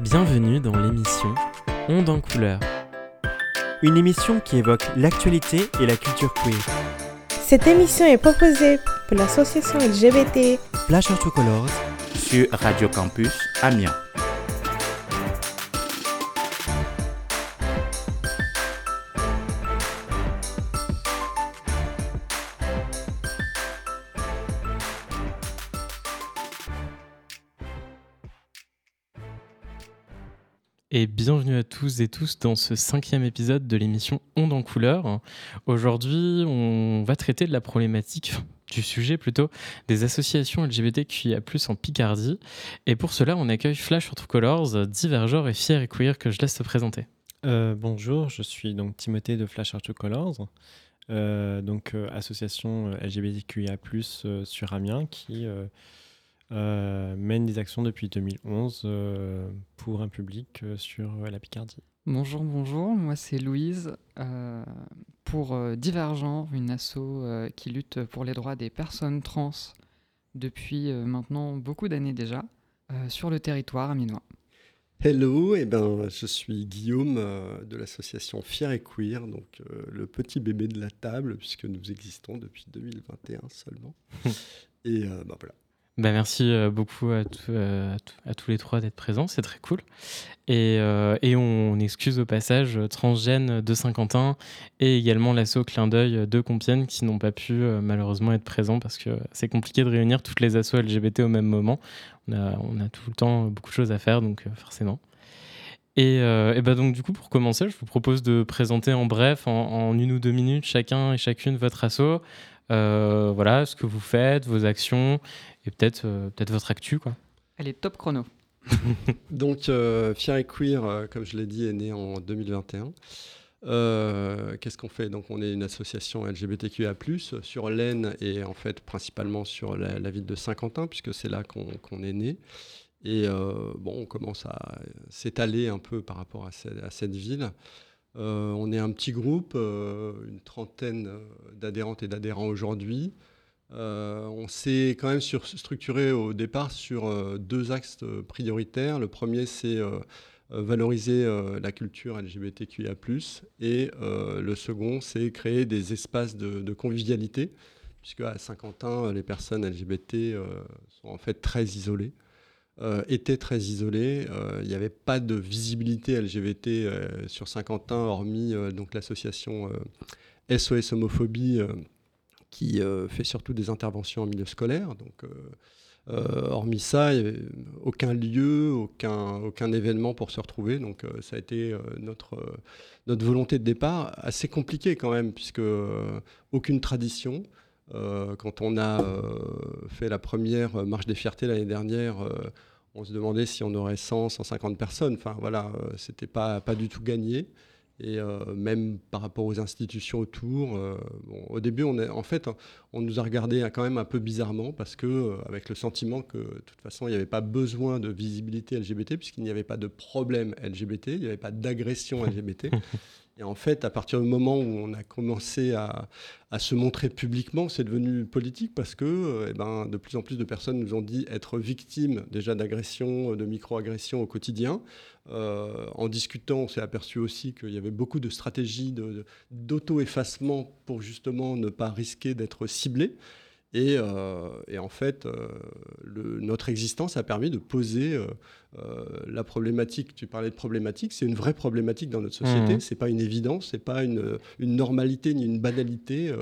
Bienvenue dans l'émission Onde en couleur. Une émission qui évoque l'actualité et la culture queer. Cette émission est proposée pour l'association LGBT Flash to Colors sur Radio Campus Amiens. Tous et tous dans ce cinquième épisode de l'émission Onde en couleur. Aujourd'hui, on va traiter de la problématique, du sujet plutôt, des associations LGBTQIA+, en Picardie. Et pour cela, on accueille Flash True Colors, Divergeur et Fier et Queer, que je laisse te présenter. Euh, bonjour, je suis donc Timothée de Flash True Colors, euh, donc euh, association LGBTQIA+, sur Amiens, qui mène des actions depuis 2011 euh, pour un public euh, sur la Picardie. Bonjour, bonjour, moi c'est Louise pour Divergent, une asso qui lutte pour les droits des personnes trans depuis maintenant beaucoup d'années déjà sur le territoire aminois. Hello, et eh ben, je suis Guillaume de l'association Fier et Queer, donc le petit bébé de la table, puisque nous existons depuis 2021 seulement. et ben voilà, bah, merci euh, beaucoup à, euh, à, tous les trois d'être présents, c'est très cool. Et, euh, et, on excuse au passage Transgène de Saint-Quentin et également l'assaut Clin d'œil de Compiègne qui n'ont pas pu malheureusement être présents parce que c'est compliqué de réunir toutes les assauts LGBT au même moment. On a, on a tout le temps beaucoup de choses à faire, donc forcément. Et, et bah donc du coup pour commencer, je vous propose de présenter en bref, en, en une ou deux minutes, chacun et chacune votre assaut. Euh, voilà, ce que vous faites, vos actions et peut-être euh, peut-être votre actu. Quoi. Elle est top chrono. Donc, euh, Fier et Queer, comme je l'ai dit, est né en 2021. Qu'est-ce qu'on fait? Donc, on est une association LGBTQIA+, sur l'Aisne et en fait principalement sur la, ville de Saint-Quentin, puisque c'est là qu'on est né. Et bon, on commence à s'étaler un peu par rapport à cette ville. Euh, on est un petit groupe, euh, une trentaine euh, d'adhérentes et d'adhérents aujourd'hui. on s'est quand même structuré au départ sur deux axes prioritaires. Le premier, c'est valoriser la culture LGBTQIA+, et le second, c'est créer des espaces de, de convivialité, puisque à Saint-Quentin, les personnes LGBT sont en fait très isolées. Euh, était très isolé. Euh, il n'y avait pas de visibilité LGBT euh, sur Saint-Quentin, hormis donc l'association SOS Homophobie, qui fait surtout des interventions en milieu scolaire. Donc, hormis ça, il n'y avait aucun lieu, aucun, aucun événement pour se retrouver. Donc, ça a été notre, notre volonté de départ, assez compliqué quand même, puisque aucune tradition. Quand on a fait la première marche des fiertés l'année dernière, on se demandait si on aurait 100, 150 personnes. Enfin voilà, euh, c'était pas, pas du tout gagné. Et euh, même par rapport aux institutions autour, euh, au début, on est, en fait, on nous a regardé quand même un peu bizarrement parce que, avec le sentiment que, de toute façon, il n'y avait pas besoin de visibilité LGBT puisqu'il n'y avait pas de problème LGBT, il n'y avait pas d'agression LGBT. Et en fait, à partir du moment où on a commencé à, se montrer publiquement, c'est devenu politique parce que eh ben, de plus en plus de personnes nous ont dit être victimes déjà d'agressions, de micro-agressions au quotidien. Euh, en discutant, on s'est aperçu aussi qu'il y avait beaucoup de stratégies d'auto-effacement pour justement ne pas risquer d'être ciblé. Euh, et, en fait, euh, notre existence a permis de poser euh, la problématique. Tu parlais de problématique, c'est une vraie problématique dans notre société. Ce mmh. C'est pas une évidence, c'est pas une, normalité ni une banalité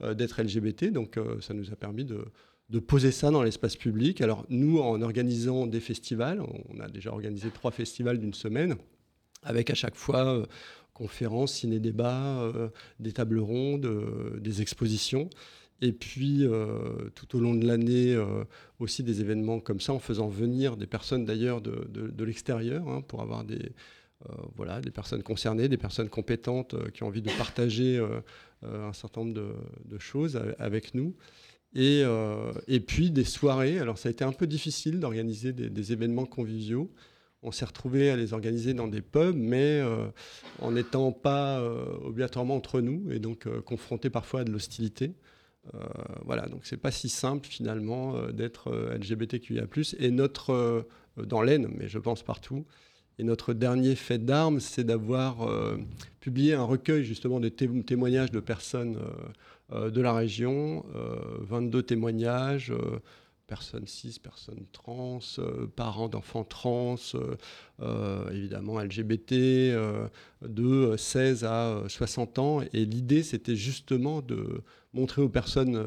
d'être LGBT. Donc, ça nous a permis de, de poser ça dans l'espace public. Alors, nous, en organisant des festivals, on a déjà organisé trois festivals d'une semaine, avec à chaque fois conférences, ciné-débats, des tables rondes, des expositions. Et puis, euh, tout au long de l'année, euh, aussi des événements comme ça, en faisant venir des personnes d'ailleurs de, de, l'extérieur, hein, pour avoir des, euh, voilà, des personnes concernées, des personnes compétentes qui ont envie de partager un certain nombre de, choses avec nous. Et, et, puis des soirées. Alors, ça a été un peu difficile d'organiser des, événements conviviaux. On s'est retrouvé à les organiser dans des pubs, mais en n'étant pas obligatoirement entre nous et donc confrontés parfois à de l'hostilité. Euh, voilà, donc c'est pas si simple finalement euh, d'être euh, LGBTQIA+. Et notre, dans l'Aisne, mais je pense partout, Et notre dernier fait d'armes, c'est d'avoir publié un recueil justement de témoignages de personnes de la région, 22 témoignages personnes cis, personnes trans, parents d'enfants trans, évidemment LGBT, de 16 à 60 ans. Et l'idée, c'était justement de montrer aux personnes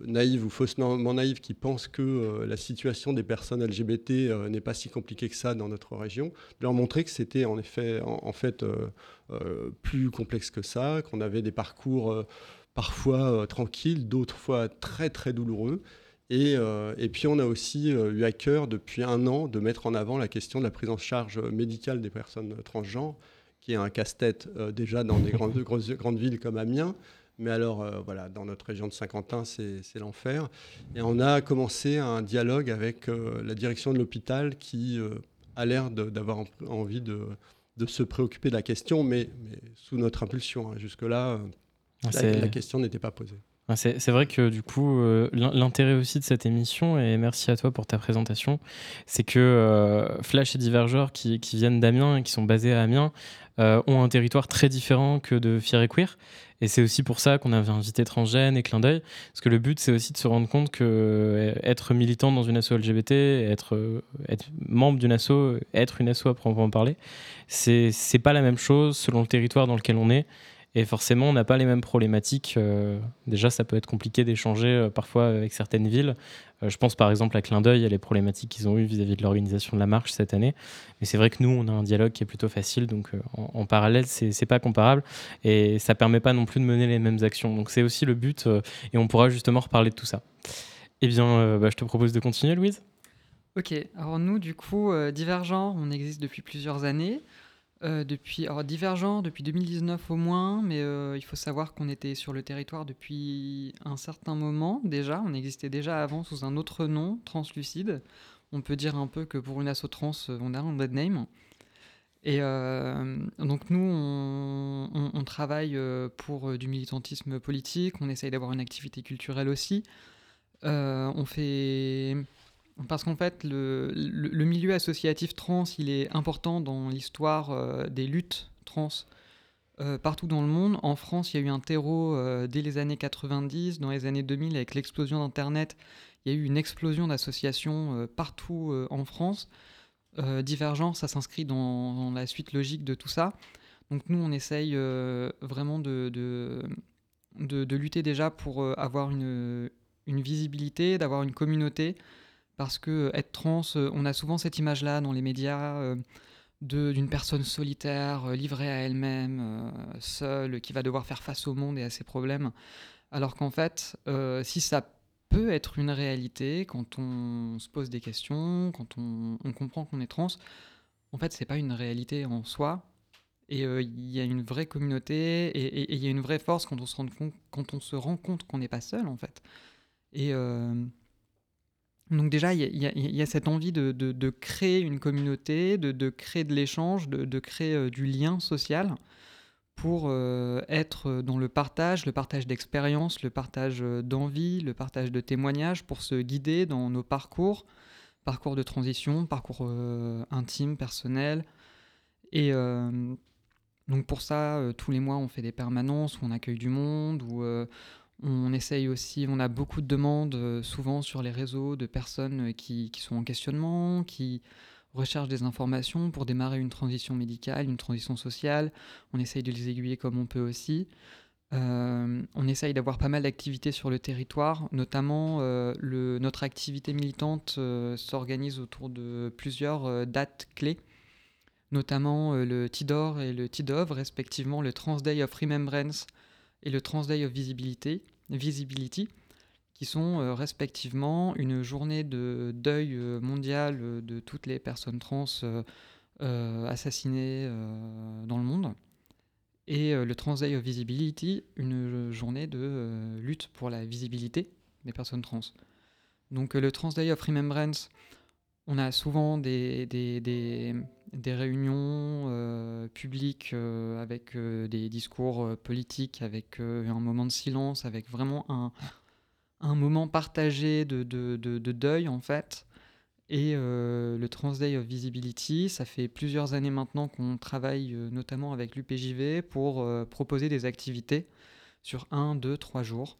naïves ou faussement naïves qui pensent que la situation des personnes LGBT n'est pas si compliquée que ça dans notre région, de leur montrer que c'était en effet en, fait plus complexe que ça, qu'on avait des parcours parfois tranquilles, d'autres fois très très douloureux, et, et, puis on a aussi eu à cœur depuis un an de mettre en avant la question de la prise en charge médicale des personnes transgenres, qui est un casse-tête déjà dans des grandes, grandes villes comme Amiens, mais alors, euh, voilà, dans notre région de Saint-Quentin, c'est l'enfer. Et on a commencé un dialogue avec euh, la direction de l'hôpital qui euh, a l'air d'avoir envie de, de, se préoccuper de la question, mais, mais sous notre impulsion. Hein. Jusque-là, la, la, question n'était pas posée. C'est vrai que du coup, l'intérêt aussi de cette émission, et merci à toi pour ta présentation, c'est que Flash et Divergeur qui, viennent d'Amiens et qui sont basés à Amiens ont un territoire très différent que de Fier et Queer. Et c'est aussi pour ça qu'on avait invité Transgène et Clin d'œil, parce que le but, c'est aussi de se rendre compte que euh, être militant dans une asso LGBT, être, euh, membre d'une asso, être une asso à proprement parler, c'est pas la même chose selon le territoire dans lequel on est. Et forcément, on n'a pas les mêmes problématiques. Euh, déjà, ça peut être compliqué d'échanger euh, parfois avec certaines villes. Euh, je pense par exemple à Clin d'œil, à les problématiques qu'ils ont eues vis-à-vis de l'organisation de la marche cette année. Mais c'est vrai que nous, on a un dialogue qui est plutôt facile. Donc en, parallèle, c'est pas comparable. Et ça permet pas non plus de mener les mêmes actions. Donc c'est aussi le but. et on pourra justement reparler de tout ça. Eh bien, bah, je te propose de continuer, Louise. Ok, alors nous, du coup, Divergent, on existe depuis plusieurs années. Euh, depuis, alors Divergent depuis 2019 au moins, mais euh, il faut savoir qu'on était sur le territoire depuis un certain moment déjà. On existait déjà avant sous un autre nom, Translucide. On peut dire un peu que pour une asso trans, euh, on a un bad name. Et donc nous, on, on travaille pour du militantisme politique, on essaye d'avoir une activité culturelle aussi. on fait parce qu'en fait, le, milieu associatif trans, il est important dans l'histoire euh, des luttes trans euh, partout dans le monde. En France, il y a eu un terreau euh, dès les années 90. Dans les années 2000, avec l'explosion d'Internet, il y a eu une explosion d'associations partout en France. Divergent, ça s'inscrit dans, la suite logique de tout ça. Donc nous, on essaye vraiment de, de, lutter déjà pour avoir une, une visibilité, d'avoir une communauté parce que euh, être trans, euh, on a souvent cette image-là dans les médias euh, d'une personne solitaire, livrée à elle-même, seule, qui va devoir faire face au monde et à ses problèmes. Alors qu'en fait, si ça peut être une réalité quand on se pose des questions, quand on, comprend qu'on est trans, en fait, c'est pas une réalité en soi. Et il y a une vraie communauté et il y a une vraie force quand on se rend compte, qu'on n'est pas seul, en fait. Et donc déjà, il y, a cette envie de, créer une communauté, de, créer de l'échange, de, créer euh, du lien social pour euh, être dans le partage, le partage d'expériences, le partage euh, d'envie, le partage de témoignages, pour se guider dans nos parcours, parcours de transition, parcours intime, personnel. Et donc pour ça, tous les mois, on fait des permanences où on accueille du monde, où on essaye aussi, on a beaucoup de demandes euh, souvent sur les réseaux de personnes euh, qui, sont en questionnement, qui recherchent des informations pour démarrer une transition médicale, une transition sociale. On essaye de les aiguiller comme on peut aussi. Euh, on essaye d'avoir pas mal d'activités sur le territoire, notamment notre activité militante s'organise autour de plusieurs dates clés, notamment le TIDOR et le TIDOV, respectivement le Trans Day of Remembrance et le Trans Day of Visibility, Visibility qui sont euh, respectivement une journée de deuil euh, mondial euh, de toutes les personnes trans assassinées dans le monde, et le Trans Day of Visibility, une journée de lutte pour la visibilité des personnes trans. Donc le Trans Day of Remembrance, on a souvent des, des, des, des réunions euh, publiques euh, avec euh, des discours politiques, avec un moment de silence, avec vraiment un, un moment partagé de, de, de, deuil en fait. Et le Transday of Visibility, ça fait plusieurs années maintenant qu'on travaille notamment avec l'UPJV pour proposer des activités sur un, deux, trois jours.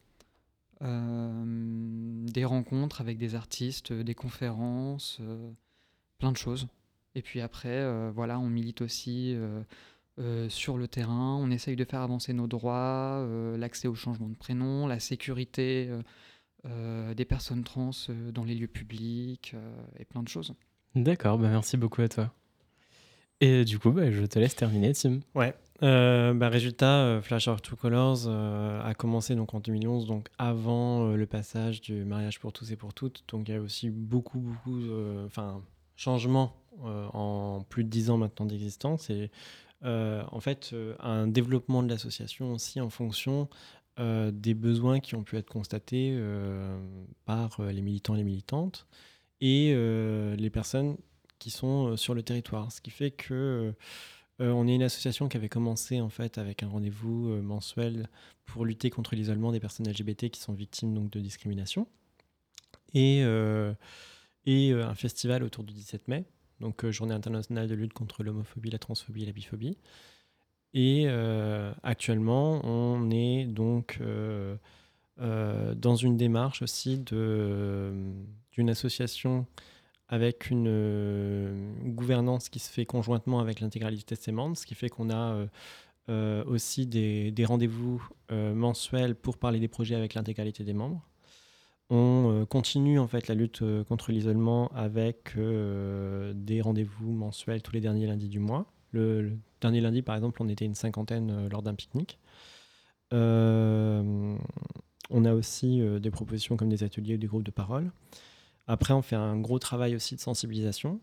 des rencontres avec des artistes, des conférences, plein de choses. Et puis après, voilà, on milite aussi sur le terrain, on essaye de faire avancer nos droits, l'accès au changement de prénom, la sécurité euh, des personnes trans euh, dans les lieux publics euh, et plein de choses. D'accord, bah merci beaucoup à toi. Et du coup, bah, je te laisse terminer, Tim. Ouais. bah, résultat, Flash of Two Colors a commencé donc en 2011, donc avant le passage du mariage pour tous et pour toutes. Donc il y a aussi beaucoup, beaucoup, enfin, changements en plus de dix ans maintenant d'existence et en fait un développement de l'association aussi en fonction euh, des besoins qui ont pu être constatés euh, par euh, les militants et les militantes et les personnes qui sont sur le territoire. Ce qui fait que on est une association qui avait commencé en fait avec un rendez-vous mensuel pour lutter contre l'isolement des personnes LGBT qui sont victimes donc de discrimination et, et un festival autour du 17 mai, donc journée internationale de lutte contre l'homophobie, la transphobie et la biphobie. Et euh, actuellement, on est donc euh, euh, dans une démarche aussi d'une association avec une gouvernance qui se fait conjointement avec l'intégralité de ces membres, ce qui fait qu'on a aussi des rendez-vous mensuels pour parler des projets avec l'intégralité des membres. On continue en fait la lutte contre l'isolement avec des rendez-vous mensuels tous les derniers lundis du mois. Le, dernier lundi, par exemple, on était une cinquantaine euh, lors d'un pique-nique. Euh, on a aussi euh, des propositions comme des ateliers ou des groupes de parole. Après, on fait un gros travail aussi de sensibilisation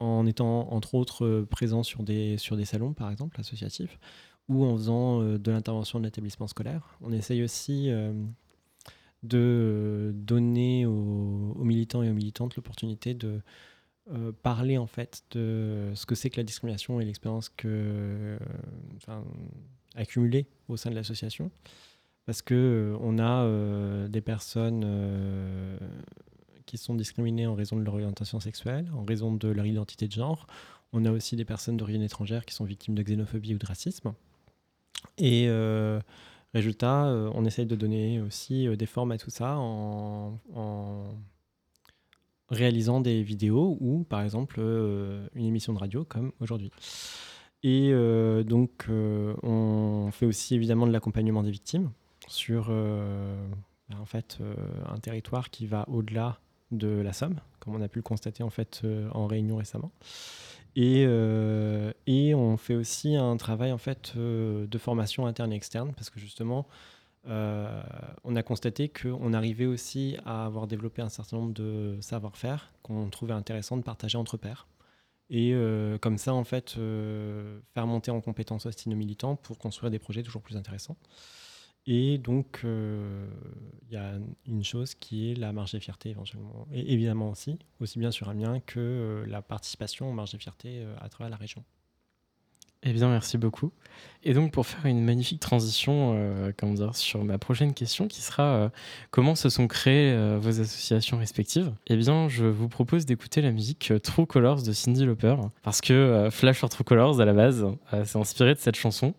en étant entre autres présent sur des, sur des salons, par exemple, associatifs, ou en faisant de l'intervention de l'établissement scolaire. On essaye aussi de donner aux, militants et aux militantes l'opportunité de euh, parler en fait de ce que c'est que la discrimination et l'expérience que accumulée au sein de l'association parce que euh, on a euh, des personnes qui sont discriminées en raison de leur orientation sexuelle, en raison de leur identité de genre. On a aussi des personnes d'origine étrangère qui sont victimes de xénophobie ou de racisme. Et résultat, on essaye de donner aussi des formes à tout ça en réalisant des vidéos ou par exemple euh, une émission de radio comme aujourd'hui. Et euh, donc euh, on fait aussi évidemment de l'accompagnement des victimes sur bah, un territoire qui va au-delà de la Somme, comme on a pu le constater en réunion récemment. Et, et, on fait aussi un travail en fait de formation interne et externe parce que justement euh, on a constaté qu'on arrivait aussi à avoir développé un certain nombre de savoir-faire qu'on trouvait intéressant de partager entre pairs. Et euh, comme ça, en fait, euh, faire monter en compétences aussi nos militants pour construire des projets toujours plus intéressants. Et donc, il y a une chose qui est la marge des fiertés éventuellement. Et évidemment aussi, aussi bien sur Amiens que la participation aux marges des fiertés à travers la région. Eh bien, merci beaucoup. Et donc, pour faire une magnifique transition euh, comment dire, sur ma prochaine question, qui sera euh, comment se sont créées euh, vos associations respectives? Eh bien, je vous propose d'écouter la musique True Colors de Cindy Lauper, parce que Flash or True Colors, à la base, c'est inspiré de cette chanson.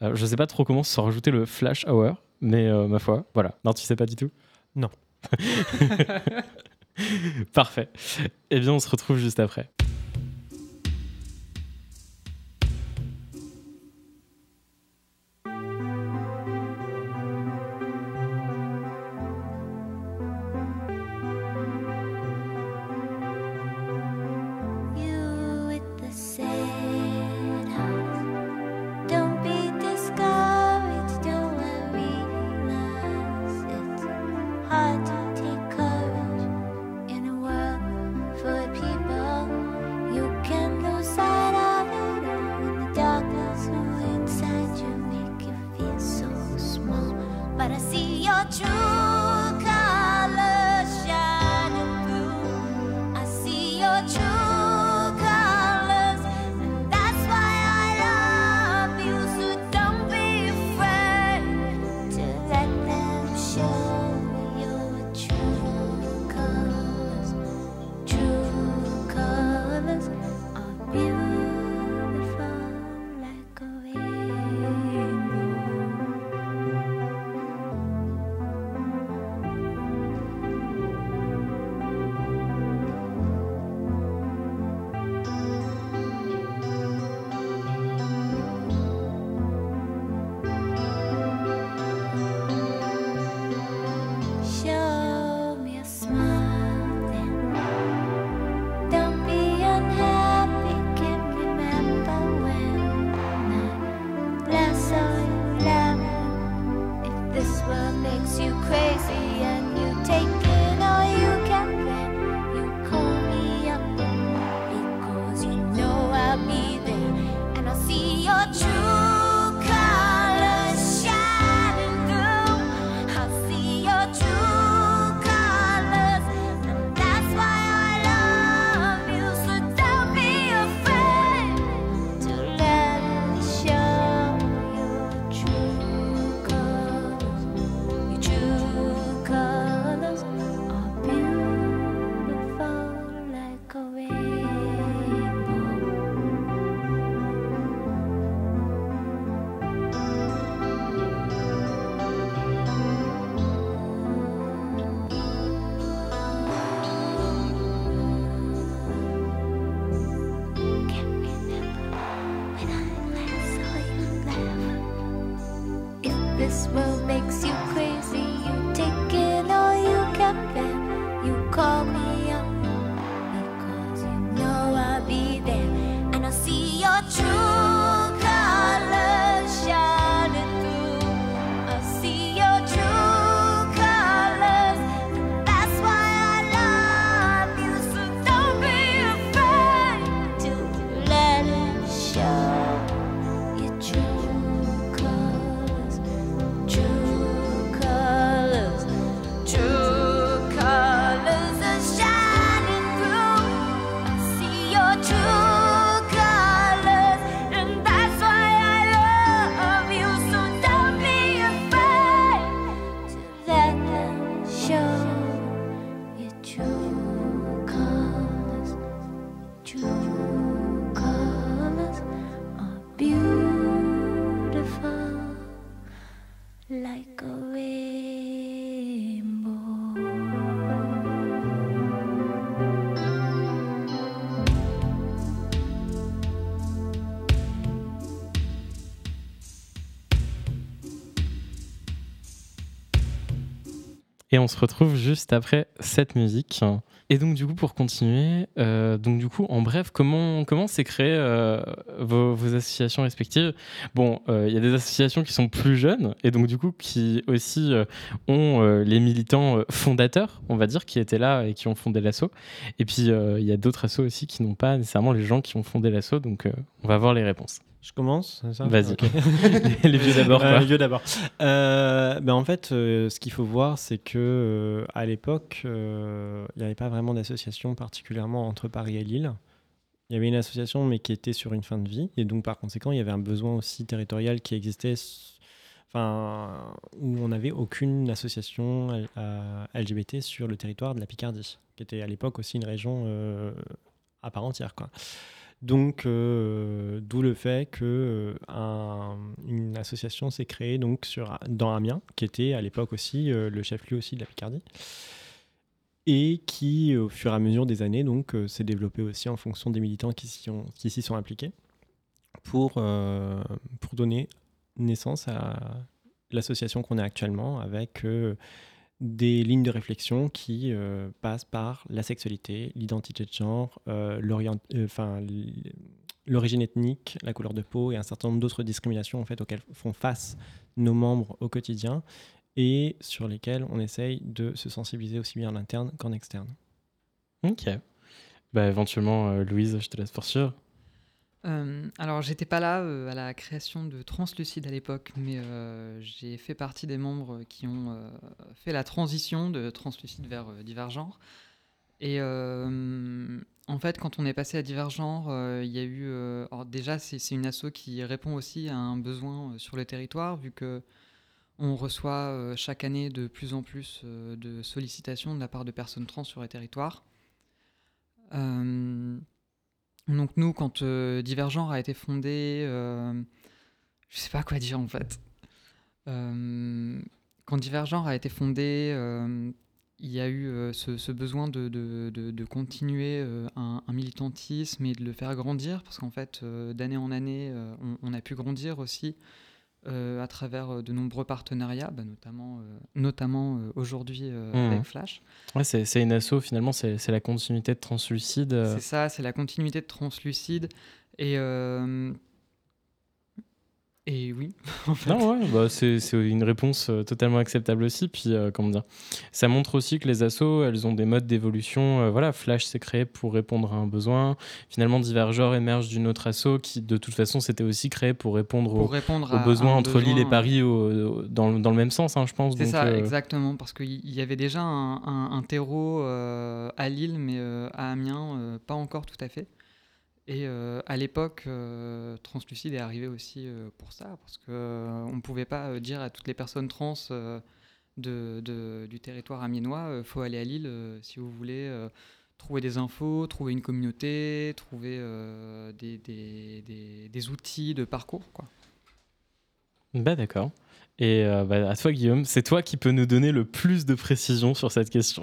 Je ne sais pas trop comment se rajouter le Flash Hour, mais ma foi, voilà. Non, tu sais pas du tout? Non. Parfait. Eh bien, on se retrouve juste après. On se retrouve juste après cette musique. Et donc du coup, pour continuer, euh, donc du coup, en bref, comment comment s'est créé euh, vos, associations respectives? Bon, euh, il y a des associations qui sont plus jeunes et donc du coup qui aussi ont les militants fondateurs, on va dire, qui étaient là et qui ont fondé l'asso. Et puis il y a d'autres assos aussi qui n'ont pas nécessairement les gens qui ont fondé l'asso. Donc on va voir les réponses. Je commence, c'est ça? Vas-y. Les, les vieux d'abord. Euh, les vieux d'abord. Euh, ben en fait, euh, ce qu'il faut voir, c'est que euh, à l'époque, il n'y avait pas vraiment d'association particulièrement entre Paris et Lille. Il y avait une association, mais qui était sur une fin de vie, et donc par conséquent, il y avait un besoin aussi territorial qui existait, enfin, où on n'avait aucune association LGBT sur le territoire de la Picardie, qui était à l'époque aussi une région à part entière, quoi. Donc, euh, d'où le fait que euh, association s'est créée donc dans Amiens, qui était à l'époque aussi euh, le chef-lieu aussi de la Picardie, et qui, au fur et à mesure des années, donc s'est développée aussi en fonction des militants qui s'y qui s'y sont impliqués, pour, pour donner naissance à l'association qu'on est actuellement, avec des lignes de réflexion qui euh, passent par la sexualité, l'identité de genre, euh, euh, l'origine ethnique, la couleur de peau et un certain nombre d'autres discriminations en fait, auxquelles font face nos membres au quotidien et sur lesquelles on essaye de se sensibiliser aussi bien en interne qu'en externe. Ok. Bah éventuellement, Louise, je te laisse poursuivre. Euh, alors, j'étais pas là euh, à la création de Translucide à l'époque, mais euh, j'ai fait partie des membres qui ont fait la transition de Translucide vers Divergenre. Et en fait, quand on est passé à Divergenre, euh, il y a eu. alors déjà, c'est une asso qui répond aussi à un besoin sur le territoire, vu que on reçoit chaque année de plus en plus de sollicitations de la part de personnes trans sur les territoires. Donc nous, quand euh, Divergenre a été fondé, euh, je sais pas quoi dire en fait. Euh, quand Divergenre a été fondé, euh, il y a eu euh, ce, besoin de, continuer un, militantisme et de le faire grandir, parce qu'en fait, d'année en année, on, a pu grandir aussi à travers euh, de nombreux partenariats, bah, notamment, euh, notamment euh, aujourd'hui euh, Mhm. avec Flash. Ouais, c'est c'est une asso, finalement, c'est c'est la continuité de Translucide. euh, C'est ça, c'est la continuité de Translucide. Et, euh, et oui, en fait. Non, ouais, bah, c'est une réponse euh, totalement acceptable aussi. Puis, euh, comment dire, ça montre aussi que les assos, elles ont des modes d'évolution. Euh, voilà, Flash s'est créé pour répondre à un besoin. Finalement, Divergeur émerge d'une autre asso qui, de toute façon, s'était aussi créé pour répondre pour aux, répondre aux à besoins entre Lille et Paris au- au- dans, le- dans le même sens, hein, je pense. C'est ça, euh, exactement, parce qu'il y avait déjà un, un- un terreau à Lille, mais à Amiens, pas encore tout à fait. Et euh, à l'époque, euh, Translucide est arrivé aussi euh, pour ça, parce qu'on ne pouvait pas dire à toutes les personnes trans du territoire amiénois, il faut aller à Lille si vous voulez trouver des infos, trouver une communauté, trouver des, outils de parcours. Bah d'accord. Et bah, à toi, Guillaume, c'est toi qui peux nous donner le plus de précision sur cette question.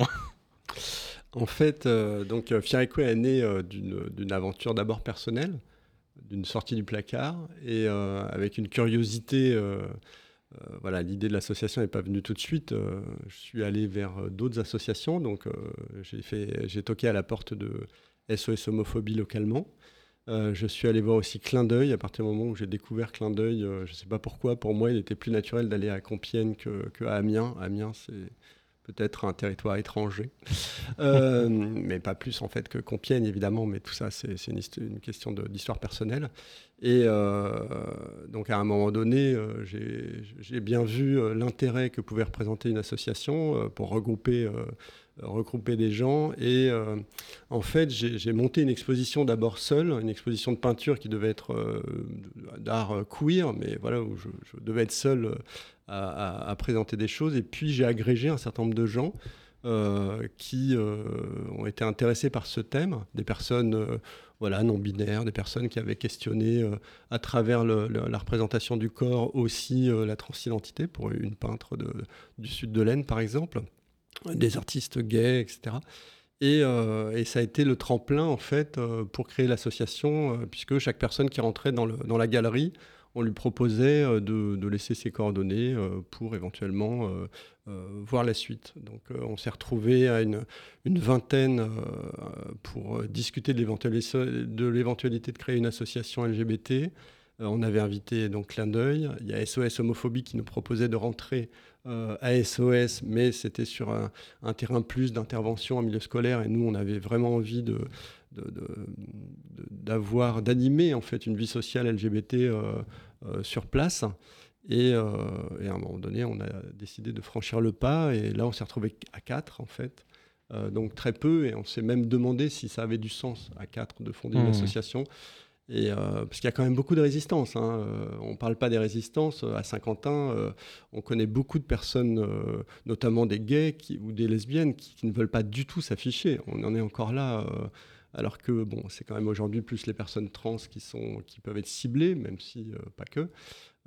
En fait, euh, donc euh, Queer est né euh, d'une aventure d'abord personnelle, d'une sortie du placard, et euh, avec une curiosité voilà, l'idée de l'association n'est pas venue tout de suite. Je suis allé vers d'autres associations, donc j'ai toqué à la porte de SOS homophobie localement. je suis allé voir aussi Clin d'œil à partir du moment où j'ai découvert Clin d'œil. je ne sais pas pourquoi, pour moi, il était plus naturel d'aller à Compiègne que, que Amiens. Amiens, c'est peut-être un territoire étranger, euh, mais pas plus en fait que Compiègne évidemment, mais tout ça c'est une, question d'histoire personnelle. Et euh, donc à un moment donné, euh, j'ai bien vu l'intérêt que pouvait représenter une association pour regrouper regrouper des gens. Et en fait, j'ai monté une exposition d'abord seule, une exposition de peinture qui devait être d'art queer, mais voilà, où je, devais être seul à, présenter des choses. Et puis j'ai agrégé un certain nombre de gens euh, qui euh, ont été intéressés par ce thème, des personnes euh, voilà, non binaires, des personnes qui avaient questionné à travers la représentation du corps aussi la transidentité, pour une peintre du sud de l'Aisne par exemple, des artistes gays, etc. Et, et, ça a été le tremplin en fait pour créer l'association, puisque chaque personne qui rentrait dans, la galerie on lui proposait euh, de, laisser ses coordonnées euh, pour éventuellement euh, voir la suite. Donc on s'est retrouvé à une, vingtaine pour discuter de l'éventualité de créer une association LGBT. on avait invité donc Clin d'œil. Il y a SOS Homophobie qui nous proposait de rentrer à SOS, mais c'était sur un, un, terrain plus d'intervention en milieu scolaire. Et nous, on avait vraiment envie de, d'avoir, d'animer en fait une vie sociale LGBT euh, euh, sur place. Et, euh, et, à un moment donné, on a décidé de franchir le pas. Et là, on s'est retrouvé à quatre en fait. donc très peu. Et on s'est même demandé si ça avait du sens à quatre de fonder une mmh. association. Et, parce qu'il y a quand même beaucoup de résistance. Hein. on ne parle pas des résistances. À Saint-Quentin, on connaît beaucoup de personnes, notamment des gays ou des lesbiennes, qui, ne veulent pas du tout s'afficher. On en est encore là alors que bon, c'est quand même aujourd'hui plus les personnes trans qui, sont, qui peuvent être ciblées, même si euh, pas que.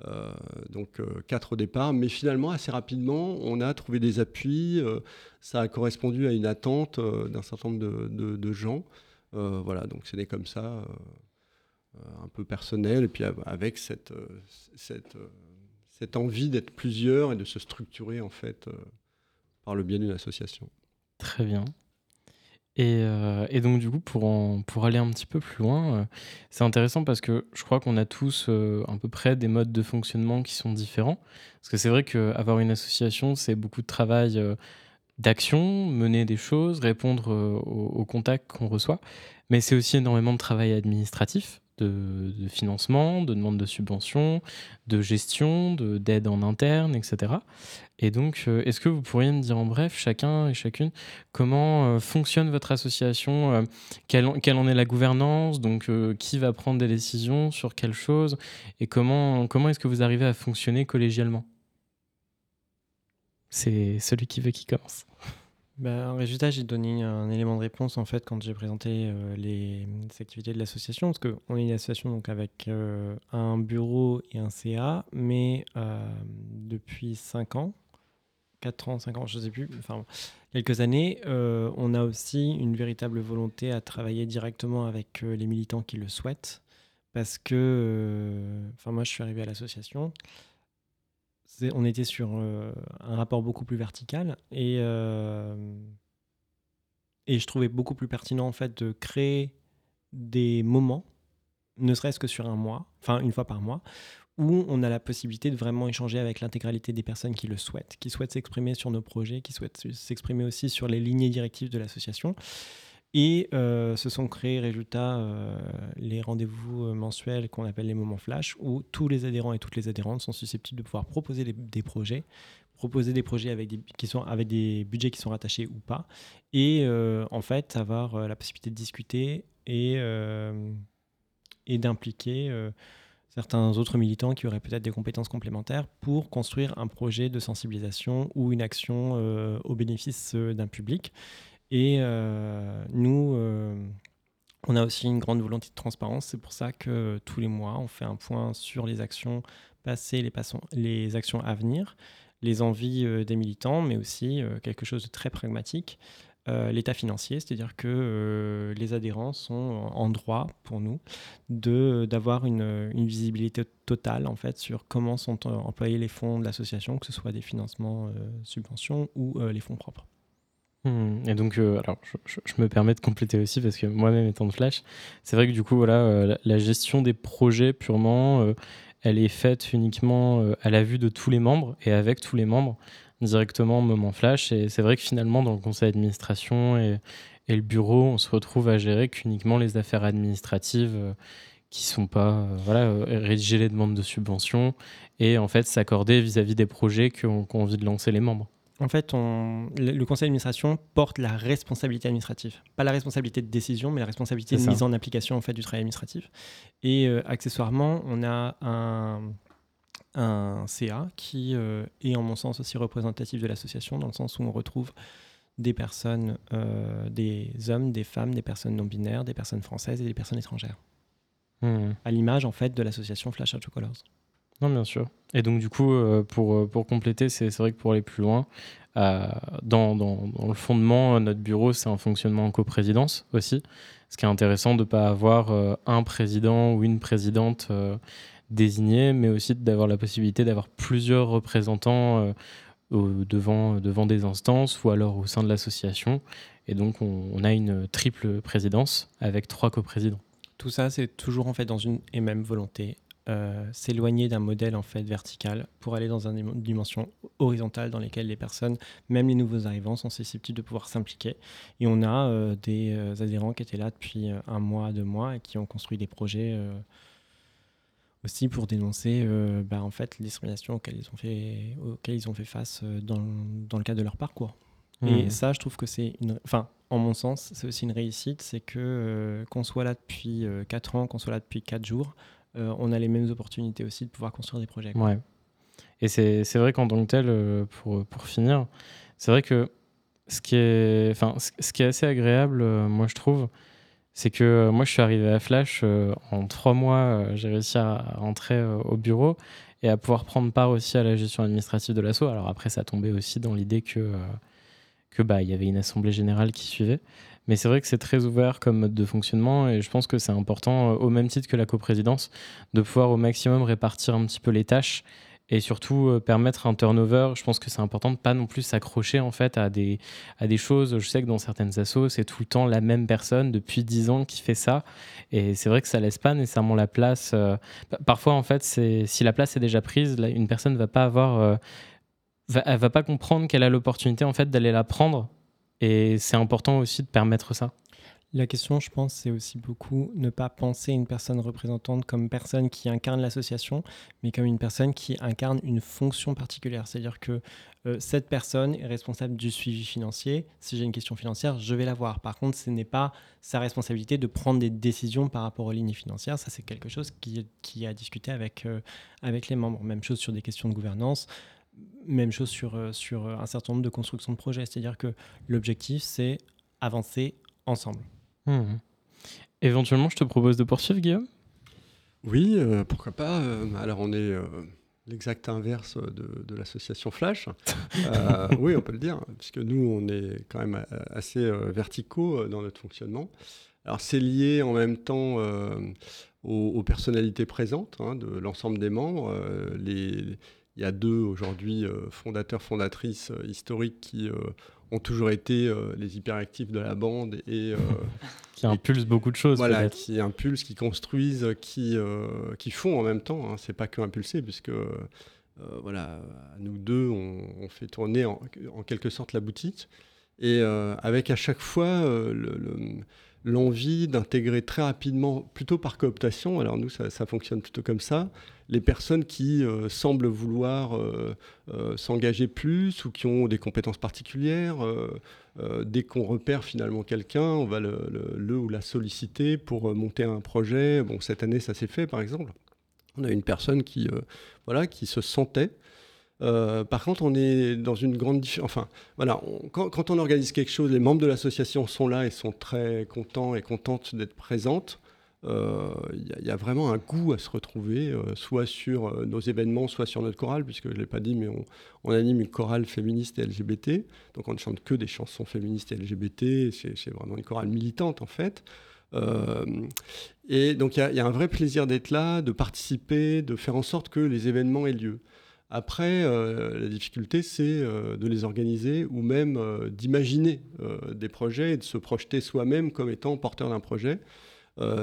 Euh, donc euh, quatre au départ, mais finalement assez rapidement, on a trouvé des appuis. ça a correspondu à une attente d'un certain nombre de, gens. voilà, donc c'est comme ça, un peu personnel, et puis avec cette, cette, cette envie d'être plusieurs et de se structurer en fait par le biais d'une association. Très bien. Euh, et, donc, du coup, pour, pour aller un petit peu plus loin, euh, c'est intéressant parce que je crois qu'on a tous euh, à peu près des modes de fonctionnement qui sont différents. Parce que c'est vrai qu'avoir une association, c'est beaucoup de travail d'action, mener des choses, répondre aux contacts qu'on reçoit. Mais c'est aussi énormément de travail administratif de, financement, de demande de subvention, de gestion, d'aide en interne, etc. Et donc, euh, est-ce que vous pourriez me dire en bref, chacun et chacune, comment euh, fonctionne votre association euh, quelle, quelle, en est la gouvernance Donc, qui va prendre des décisions sur quelles choses Et comment, comment est-ce que vous arrivez à fonctionner collégialement? C'est celui qui veut qui commence. Ben, en résultat, j'ai donné un élément de réponse en fait quand j'ai présenté euh, les, activités de l'association, parce qu'on est une association donc avec euh, un bureau et un CA, mais euh, depuis 5 ans, 4 ans, 5 ans, je ne sais plus, enfin quelques années, on a aussi une véritable volonté à travailler directement avec les militants qui le souhaitent, parce que, enfin moi je suis arrivé à l'association on était sur euh, un rapport beaucoup plus vertical et, euh, et je trouvais beaucoup plus pertinent en fait de créer des moments, ne serait-ce que sur un mois, enfin une fois par mois, où on a la possibilité de vraiment échanger avec l'intégralité des personnes qui le souhaitent, qui souhaitent s'exprimer sur nos projets, qui souhaitent s'exprimer aussi sur les lignées directives de l'association. Et euh, se sont créés, résultat, euh, les rendez-vous euh, mensuels qu'on appelle les moments flash, où tous les adhérents et toutes les adhérentes sont susceptibles de pouvoir proposer des, projets, proposer des projets avec des, qui sont, avec des budgets qui sont rattachés ou pas, et en fait avoir la possibilité de discuter et, et d'impliquer certains autres militants qui auraient peut-être des compétences complémentaires pour construire un projet de sensibilisation ou une action au bénéfice d'un public. Et euh, nous, euh, on a aussi une grande volonté de transparence. C'est pour ça que tous les mois, on fait un point sur les actions passées, les, actions à venir, les envies euh, des militants, mais aussi quelque chose de très pragmatique. euh, l'état financier, c'est-à-dire que euh, les adhérents sont en droit pour nous d'avoir une, visibilité totale en fait sur comment sont euh, employés les fonds de l'association, que ce soit des financements, euh, subventions ou euh, les fonds propres. Hmm, Et donc, euh, alors, je, me permets de compléter aussi parce que moi-même étant de Flash, c'est vrai que du coup, voilà, euh, la, gestion des projets purement, euh, elle est faite uniquement à la vue de tous les membres et avec tous les membres directement au moment Flash. Et c'est vrai que finalement, dans le conseil d'administration et, le bureau, on se retrouve à gérer qu'uniquement les affaires administratives qui sont pas, voilà, rédiger les demandes de subventions et en fait s'accorder vis-à-vis des projets qu'ont qu'ont envie de lancer les membres. En fait, on- le conseil d'administration porte la responsabilité administrative. Pas la responsabilité de décision, mais la responsabilité de ça. mise en application en fait, du travail administratif. Et euh, accessoirement, on a un, un CA qui euh, est, en mon sens, aussi représentatif de l'association, dans le sens où on retrouve des personnes, euh, des hommes, des femmes, des personnes non binaires, des personnes françaises et des personnes étrangères. Hmm. À l'image, en fait, de l'association Flash Out Colors. Non, bien sûr. Et donc, du coup, euh, pour, euh, pour compléter, c'est vrai que pour aller plus loin, euh, dans, dans- le fondement, notre bureau, c'est un fonctionnement en coprésidence aussi. Ce qui est intéressant de ne pas avoir un président ou une présidente désignée, mais aussi d'avoir la possibilité d'avoir plusieurs représentants devant, devant des instances ou alors au sein de l'association. Et donc, on, on a une triple présidence avec trois coprésidents. Tout ça, c'est toujours en fait dans une et même volonté, euh, s'éloigner d'un modèle en fait vertical pour aller dans une dim- dimension horizontale dans lesquelles les personnes, même les nouveaux arrivants, sont susceptibles de pouvoir s'impliquer. Et on a euh, des euh, adhérents qui étaient là depuis un mois, deux mois et qui ont construit des projets aussi pour dénoncer euh, bah, en fait les discriminations auxquelles ils ont fait, auxquelles ils ont fait face euh, dans, dans le cadre de leur parcours. Et Mhm. ça, je trouve que c'est une. Enfin, en mon sens, c'est aussi une réussite. C'est que euh, qu'on soit là depuis 4 ans, qu'on soit là depuis 4 jours, on a les mêmes opportunités aussi de pouvoir construire des projets. Ouais. Et c'est vrai qu'en tant que tel, euh, pour, pour finir, c'est vrai que ce qui est, enfin, ce qui est assez agréable, euh, moi je trouve, c'est que euh, moi je suis arrivé à Flash euh, en trois mois, euh, j'ai réussi à rentrer euh, au bureau et à pouvoir prendre part aussi à la gestion administrative de l'assaut. Alors après, ça tombait aussi dans l'idée que euh, que bah il y avait une assemblée générale qui suivait. Mais c'est vrai que c'est très ouvert comme mode de fonctionnement et je pense que c'est important, euh, au même titre que la coprésidence, de pouvoir au maximum répartir un petit peu les tâches et surtout euh, permettre un turnover. Je pense que c'est important de pas non plus s'accrocher en fait à des, à des choses. Je sais que dans certaines assos, c'est tout le temps la même personne depuis 10 ans qui fait ça. Et c'est vrai que ça laisse pas nécessairement la place. euh, pa- Parfois, en fait, si la place est déjà prise, une personne va pas avoir. va pas comprendre qu'elle a l'opportunité en fait d'aller la prendre. Et c'est important aussi de permettre ça. La question, je pense, c'est aussi beaucoup ne pas penser une personne représentante comme personne qui incarne l'association, mais comme une personne qui incarne une fonction particulière. C'est-à-dire que euh, cette personne est responsable du suivi financier. Si j'ai une question financière, je vais la voir. Par contre, ce n'est pas sa responsabilité de prendre des décisions par rapport aux lignes financières. Ça, c'est quelque chose qui, qui a discuté avec, euh, avec les membres. Même chose sur des questions de gouvernance. Même chose sur, euh, sur euh, un certain nombre de constructions de projets. C'est-à-dire que l'objectif, c'est avancer ensemble. Mhm. Éventuellement, je te propose de poursuivre, Guillaume? Oui, euh, pourquoi pas. euh, alors, on est euh, l'exact inverse de, de l'association Flash. Euh, oui, on peut le dire, puisque nous, on est quand même assez euh, verticaux dans notre fonctionnement. Alors, c'est lié en même temps euh, aux, aux personnalités présentes hein, de l'ensemble des membres. Euh, les- il y a deux aujourd'hui euh, fondateurs, fondatrices euh, historiques qui euh, ont toujours été les hyperactifs de la bande et Qui impulse beaucoup de choses, voilà, qui impulsent, qui construisent, qui, qui font en même temps. Hein. C'est pas que impulser, puisque voilà, nous deux, on, on fait tourner en, en quelque sorte la boutique, et avec à chaque fois le- le- l'envie d'intégrer très rapidement, plutôt par cooptation. Alors nous, ça, fonctionne plutôt comme ça. Les personnes qui euh, semblent vouloir euh, euh, s'engager plus ou qui ont des compétences particulières. dès qu'on repère finalement quelqu'un, on va le, le- ou la solliciter pour monter un projet. Bon, cette année, ça s'est fait, par exemple. On a une personne qui, voilà, qui se sentait. Euh, par contre, on est dans une grande. Enfin, voilà, quand, on organise quelque chose, les membres de l'association sont là et sont très contents et contentes d'être présentes. euh, il y, a- vraiment un goût à se retrouver, euh, soit sur nos événements, soit sur notre chorale, puisque je ne l'ai pas dit, mais on, anime une chorale féministe et LGBT. Donc on ne chante que des chansons féministes et LGBT. C'est vraiment une chorale militante, en fait. Et donc il y, a un vrai plaisir d'être là, de participer, de faire en sorte que les événements aient lieu. Après, euh, la difficulté, c'est euh, de les organiser ou même euh, d'imaginer des projets et de se projeter soi-même comme étant porteur d'un projet.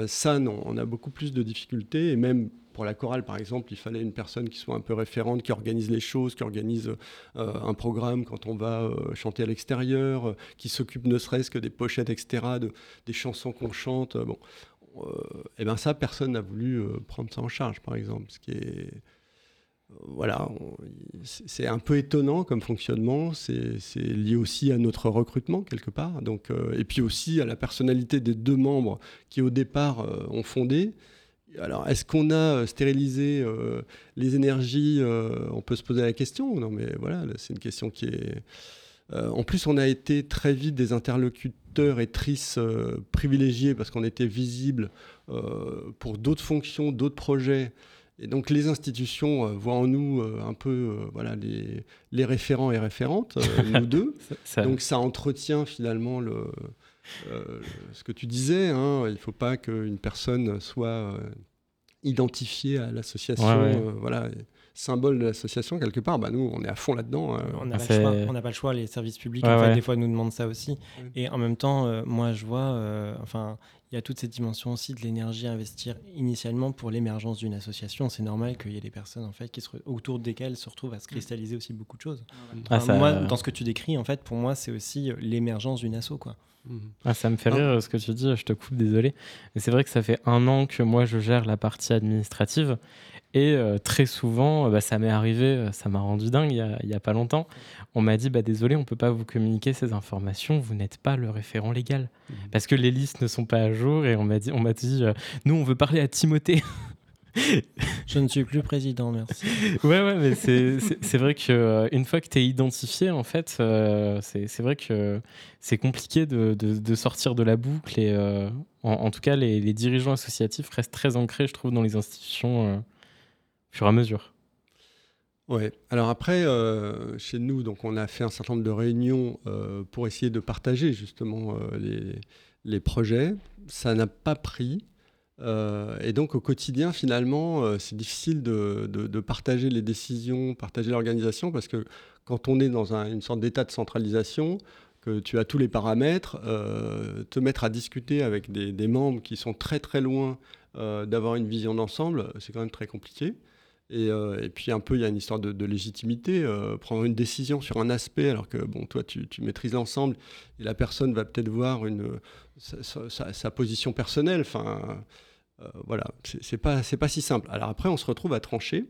Ça, non, on a beaucoup plus de difficultés. Et même pour la chorale, par exemple, il fallait une personne qui soit un peu référente, qui organise les choses, qui organise un programme quand on va chanter à l'extérieur, qui s'occupe ne serait-ce que des pochettes, etc., de, des chansons qu'on chante. Bon, et ben ça, personne n'a voulu prendre ça en charge, par exemple, ce qui est voilà, c'est un peu étonnant comme fonctionnement. C'est lié aussi à notre recrutement quelque part. Donc, euh, et puis aussi à la personnalité des deux membres qui au départ euh, ont fondé. Alors, est-ce qu'on a euh, stérilisé les énergies On peut se poser la question. Non, mais voilà, là, c'est une question qui est. En plus, on a été très vite des interlocuteurs et euh, privilégiés parce qu'on était visible euh, pour d'autres fonctions, d'autres projets. Et donc les institutions euh, voient en nous euh, un peu euh, voilà, les, les référents et référentes, nous deux. Ça- Donc ça entretient finalement le, ce que tu disais. hein. il ne faut pas qu'une personne soit identifiée à l'association, Ouais, ouais. voilà, symbole de l'association quelque part. Bah, nous, on est à fond là-dedans. euh. On n'a pas, C'est- le choix. On n'a pas le choix. Les services publics, Ouais, en fait, ouais. des fois, nous demandent ça aussi. Et en même temps, euh, moi, je vois, euh, enfin, il y a toute cette dimension aussi de l'énergie à investir initialement pour l'émergence d'une association. C'est normal qu'il y ait des personnes, en fait, qui se autour desquelles se retrouvent à se cristalliser aussi beaucoup de choses. Ah, Enfin, ça- Moi, dans ce que tu décris, en fait, pour moi, c'est aussi euh, l'émergence d'une asso, quoi. Mhm. Ah, ça me fait Ah. rire ce que tu dis, je te coupe, désolé. Mais c'est vrai que ça fait un an que moi je gère la partie administrative. Et euh, très souvent, euh, bah, ça m'est arrivé, euh, ça m'a rendu dingue il y a, il y a pas longtemps. On m'a dit bah, désolé, on peut pas vous communiquer ces informations, vous n'êtes pas le référent légal. Parce que les listes ne sont pas à jour. Et on m'a dit, on m'a dit nous, on veut parler à Timothée. Je ne suis plus président, merci. ouais, ouais, mais c'est- vrai qu'une fois que tu es identifié, en fait, euh, c'est vrai que c'est compliqué de, de- de sortir de la boucle. Et euh, en, en tout cas, les, les dirigeants associatifs restent très ancrés, je trouve, dans les institutions fur et mesure. Ouais. Alors après, euh, chez nous, donc on a fait un certain nombre de réunions euh, pour essayer de partager justement euh, les, projets. Ça n'a pas pris. Et donc au quotidien, finalement, c'est difficile de, partager les décisions, partager l'organisation, parce que quand on est dans un- une sorte d'état de centralisation, que tu as tous les paramètres, te mettre à discuter avec des, membres qui sont très très loin d'avoir une vision d'ensemble, c'est quand même très compliqué. Et, euh, et puis un peu, il y a une histoire de, légitimité. euh, prendre une décision sur un aspect, alors que bon, toi, tu, tu maîtrises l'ensemble, et la personne va peut-être voir une, sa, position personnelle. Enfin, euh, voilà, c'est pas, pas si simple. Alors après, on se retrouve à trancher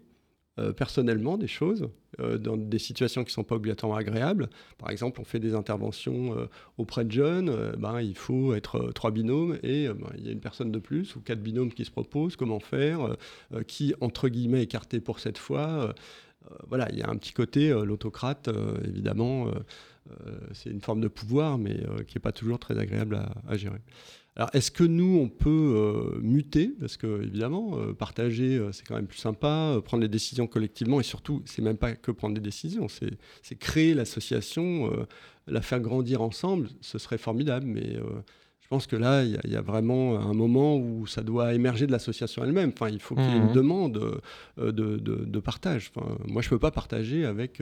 euh, personnellement des choses euh, dans des situations qui sont pas obligatoirement agréables. Par exemple, on fait des interventions euh, auprès de jeunes. ben, il faut être trois binômes et ben, il y a une personne de plus ou quatre binômes qui se proposent. Comment faire Qui entre guillemets écarté pour cette fois Voilà, il y a un petit côté l'autocrate, évidemment. c'est une forme de pouvoir, mais qui n'est pas toujours très agréable à gérer. Alors, est-ce que nous, on peut euh, muter? Parce que, évidemment, euh, partager, euh, c'est quand même plus sympa. prendre les décisions collectivement, et surtout, c'est même pas que prendre des décisions, c'est créer l'association, la faire grandir ensemble, ce serait formidable. Mais je pense que là, il y, a- il y a vraiment un moment où ça doit émerger de l'association elle-même. Enfin, il faut qu'il y ait une demande euh, de, de- de partage. Enfin, moi, je peux pas partager avec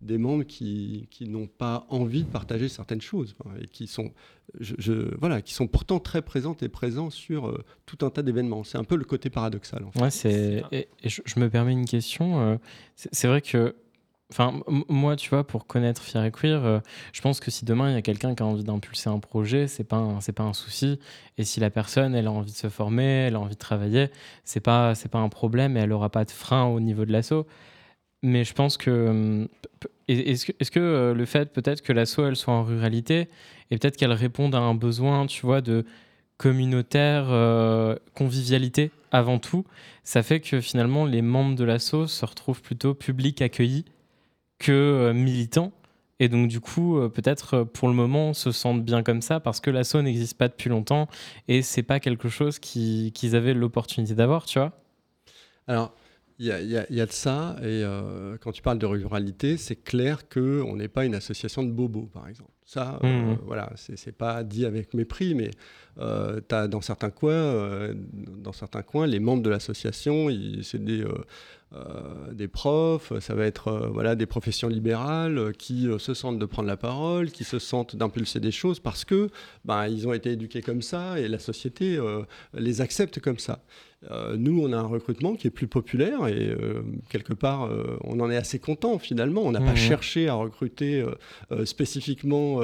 des membres qui, qui n'ont pas envie de partager certaines choses et qui sont, je, je- voilà, qui sont pourtant très présentes et présents sur euh, tout un tas d'événements. C'est un peu le côté paradoxal. En fait. Ouais, c'est. Et, et je, je me permets une question. euh, c'est vrai que. Enfin, moi, tu vois, pour connaître Fier et Queer, euh, je pense que si demain il y a quelqu'un qui a envie d'impulser un projet, c'est pas un- c'est pas un souci. Et si la personne, elle a envie de se former, elle a envie de travailler, c'est pas c'est pas un problème et elle aura pas de frein au niveau de l'assaut. Mais je pense que p- est-ce que, euh, le fait peut-être que l'assaut elle soit en ruralité et peut-être qu'elle réponde à un besoin, tu vois, de communautaire, euh, convivialité avant tout, ça fait que finalement les membres de l'assaut se retrouvent plutôt publics accueillis que euh, militants. Et donc, du coup, euh, peut-être euh, pour le moment, se sentent bien comme ça parce que l'asso n'existe pas depuis longtemps et c'est pas quelque chose qui- qu'ils avaient l'opportunité d'avoir, tu vois. Alors, il y a, il y a- il y a de ça, et euh, quand tu parles de ruralité, c'est clair qu'on n'est pas une association de bobos, par exemple. Ça, euh, Mhm. voilà, c'est pas dit avec mépris, mais euh, t'as dans certains coins, euh, dans certains coins, les membres de l'association, c'est des, euh, euh, des profs, ça va être euh, voilà, des professions libérales euh, qui euh, se sentent de prendre la parole, qui se sentent d'impulser des choses parce que ben, ils ont été éduqués comme ça et la société euh, les accepte comme ça. Euh, nous, on a un recrutement qui est plus populaire et euh, quelque part, euh, on en est assez content finalement. On n'a pas Mhm. cherché à recruter spécifiquement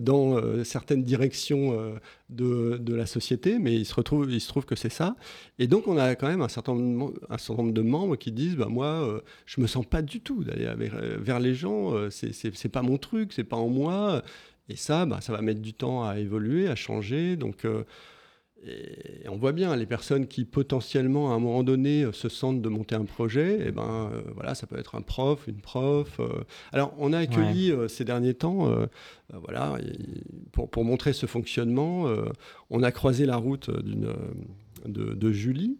dans certaines directions de, de la société, mais il se, retrouve, il se trouve que c'est ça. Et donc, on a quand même un certain nombre, un certain nombre de membres qui disent bah, Moi, je me sens pas du tout d'aller vers les gens, c'est c'est pas mon truc, c'est pas en moi. Et ça, bah, ça va mettre du temps à évoluer, à changer. Donc, et on voit bien les personnes qui potentiellement à un moment donné euh, se sentent de monter un projet, et ben euh, voilà, ça peut être un prof, une prof. euh. Alors on a accueilli euh, ces derniers temps, voilà, pour, pour montrer ce fonctionnement, on a croisé la route d'une de, de Julie.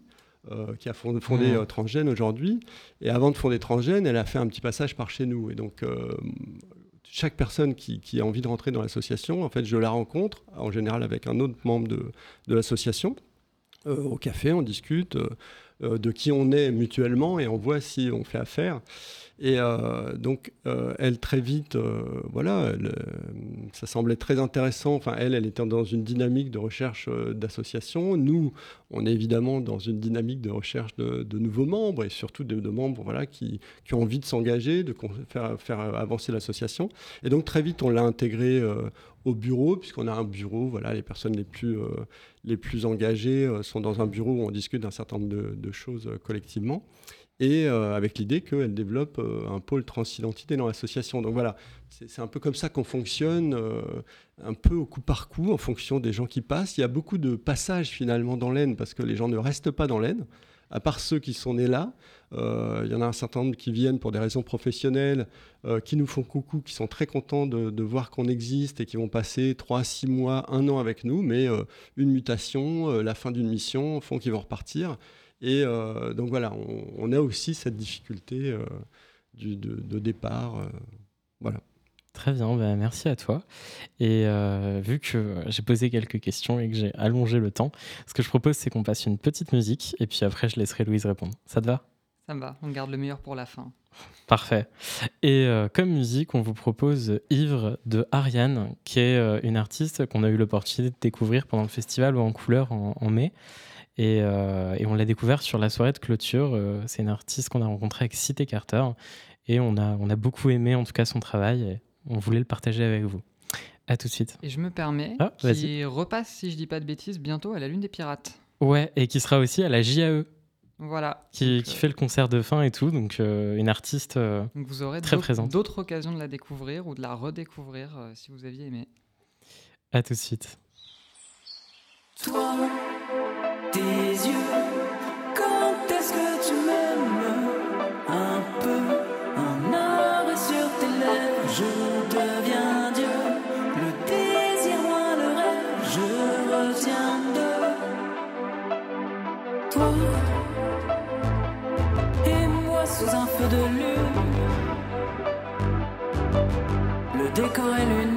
qui a fond- fondé Mhm. euh, Transgène aujourd'hui. Et avant de fonder Transgène, elle a fait un petit passage par chez nous. Et donc, chaque personne qui, a envie de rentrer dans l'association, en fait, je la rencontre, en général avec un autre membre de, de l'association. Euh, au café, on discute euh, euh, de qui on est mutuellement et on voit si on fait affaire. Et euh, donc, euh, elle, très vite, euh, voilà, ça semblait très intéressant. Enfin, elle, elle était dans une dynamique de recherche euh, d'association. Nous, on est évidemment dans une dynamique de recherche de, nouveaux membres et surtout de, membres voilà, qui, qui ont envie de s'engager, de faire, faire avancer l'association. Et donc, très vite, on l'a intégré euh, au bureau, puisqu'on a un bureau. Voilà, les personnes les plus, les plus engagées sont dans un bureau où on discute d'un certain nombre de, choses collectivement. Et euh, avec l'idée qu'elle développe euh, un pôle transidentité dans l'association. Donc voilà, c'est un peu comme ça qu'on fonctionne, euh, un peu au coup par coup, en fonction des gens qui passent. Il y a beaucoup de passages finalement dans l'Aisne, parce que les gens ne restent pas dans l'Aisne, à part ceux qui sont nés là. Il y en a un certain nombre qui viennent pour des raisons professionnelles, qui nous font coucou, qui sont très contents de, de voir qu'on existe et qui vont passer 3, 6 mois, un an avec nous, mais une mutation, la fin d'une mission font qu'ils vont repartir. Et euh, donc voilà, on, on a aussi cette difficulté euh, du, de, de départ. euh, voilà. Très bien, bah, merci à toi. Et euh, vu que j'ai posé quelques questions et que j'ai allongé le temps, ce que je propose, c'est qu'on passe une petite musique et puis après, je laisserai Louise répondre. Ça te va? Ça me va, on garde le meilleur pour la fin. Parfait. Et euh, comme musique, on vous propose Ivre de Ariane, qui est euh, une artiste qu'on a eu l'opportunité de découvrir pendant le festival ou en couleur en, en mai. Et, euh, et on l'a découvert sur la soirée de clôture. Euh, c'est une artiste qu'on a rencontrée avec Cité Carter. Et on a, on a beaucoup aimé en tout cas son travail. Et on voulait le partager avec vous. À tout de suite. Et je me permets, Ah, qui repasse, si je dis pas de bêtises, bientôt à la Lune des Pirates. Ouais, et qui sera aussi à la JAE, Voilà. qui, Donc, qui euh, fait le concert de fin et tout. Donc euh, une artiste. euh, Donc vous aurez très d'autres- présente. d'autres occasions de la découvrir ou de la redécouvrir euh, si vous aviez aimé. à tout de suite. Toi, sous un feu de lune, le décor est lunaire.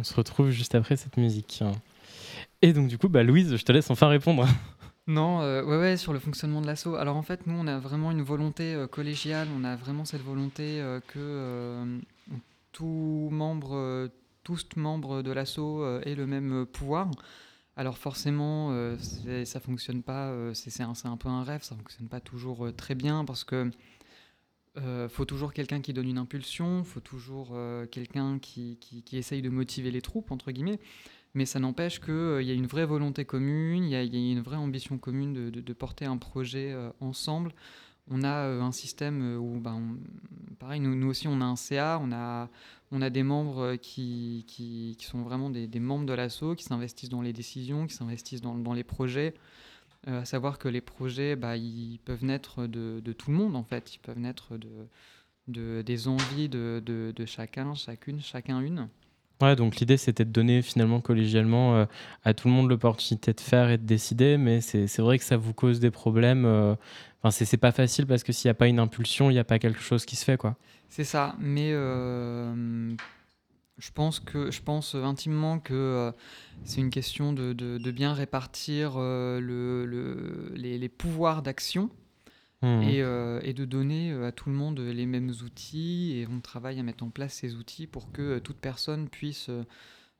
On se retrouve juste après cette musique. Et donc, du coup, bah, Louise, je te laisse enfin répondre. Non, euh, ouais, ouais, sur le fonctionnement de l'asso. Alors en fait, nous, on a vraiment une volonté euh, collégiale, on a vraiment cette volonté euh, que tout membre, tous membres de l'asso euh, aient le même pouvoir. Alors forcément, ça fonctionne pas, c'est un, un peu un rêve, ça fonctionne pas toujours très bien parce que euh, faut toujours quelqu'un qui donne une impulsion, faut toujours euh, quelqu'un qui, qui, essaye de motiver les troupes, entre guillemets. Mais ça n'empêche qu'il y a une vraie volonté commune, il y, a une vraie ambition commune de, de- porter un projet euh, ensemble. On a euh, un système euh, où, ben, on- pareil, nous, aussi, on a un CA, on a, on a des membres euh, qui, qui, sont vraiment des, membres de l'ASSO, qui s'investissent dans les décisions, qui s'investissent dans, dans les projets. Euh, à savoir que les projets, bah, ils peuvent naître de, de tout le monde, en fait. Ils peuvent naître de, de, des envies de, chacun, chacune, chacun une. Ouais, donc l'idée c'était de donner finalement collégialement euh, à tout le monde l'opportunité de faire et de décider, mais c'est vrai que ça vous cause des problèmes. euh, Enfin, c'est c'est pas facile parce que s'il n'y a pas une impulsion, il n'y a pas quelque chose qui se fait, quoi. C'est ça, mais euh, je pense que je pense intimement que euh, c'est une question de, de- de bien répartir euh, le, le- les, les pouvoirs d'action Mhm. et, euh, et de donner euh, à tout le monde les mêmes outils. Et on travaille à mettre en place ces outils pour que euh, toute personne puisse euh,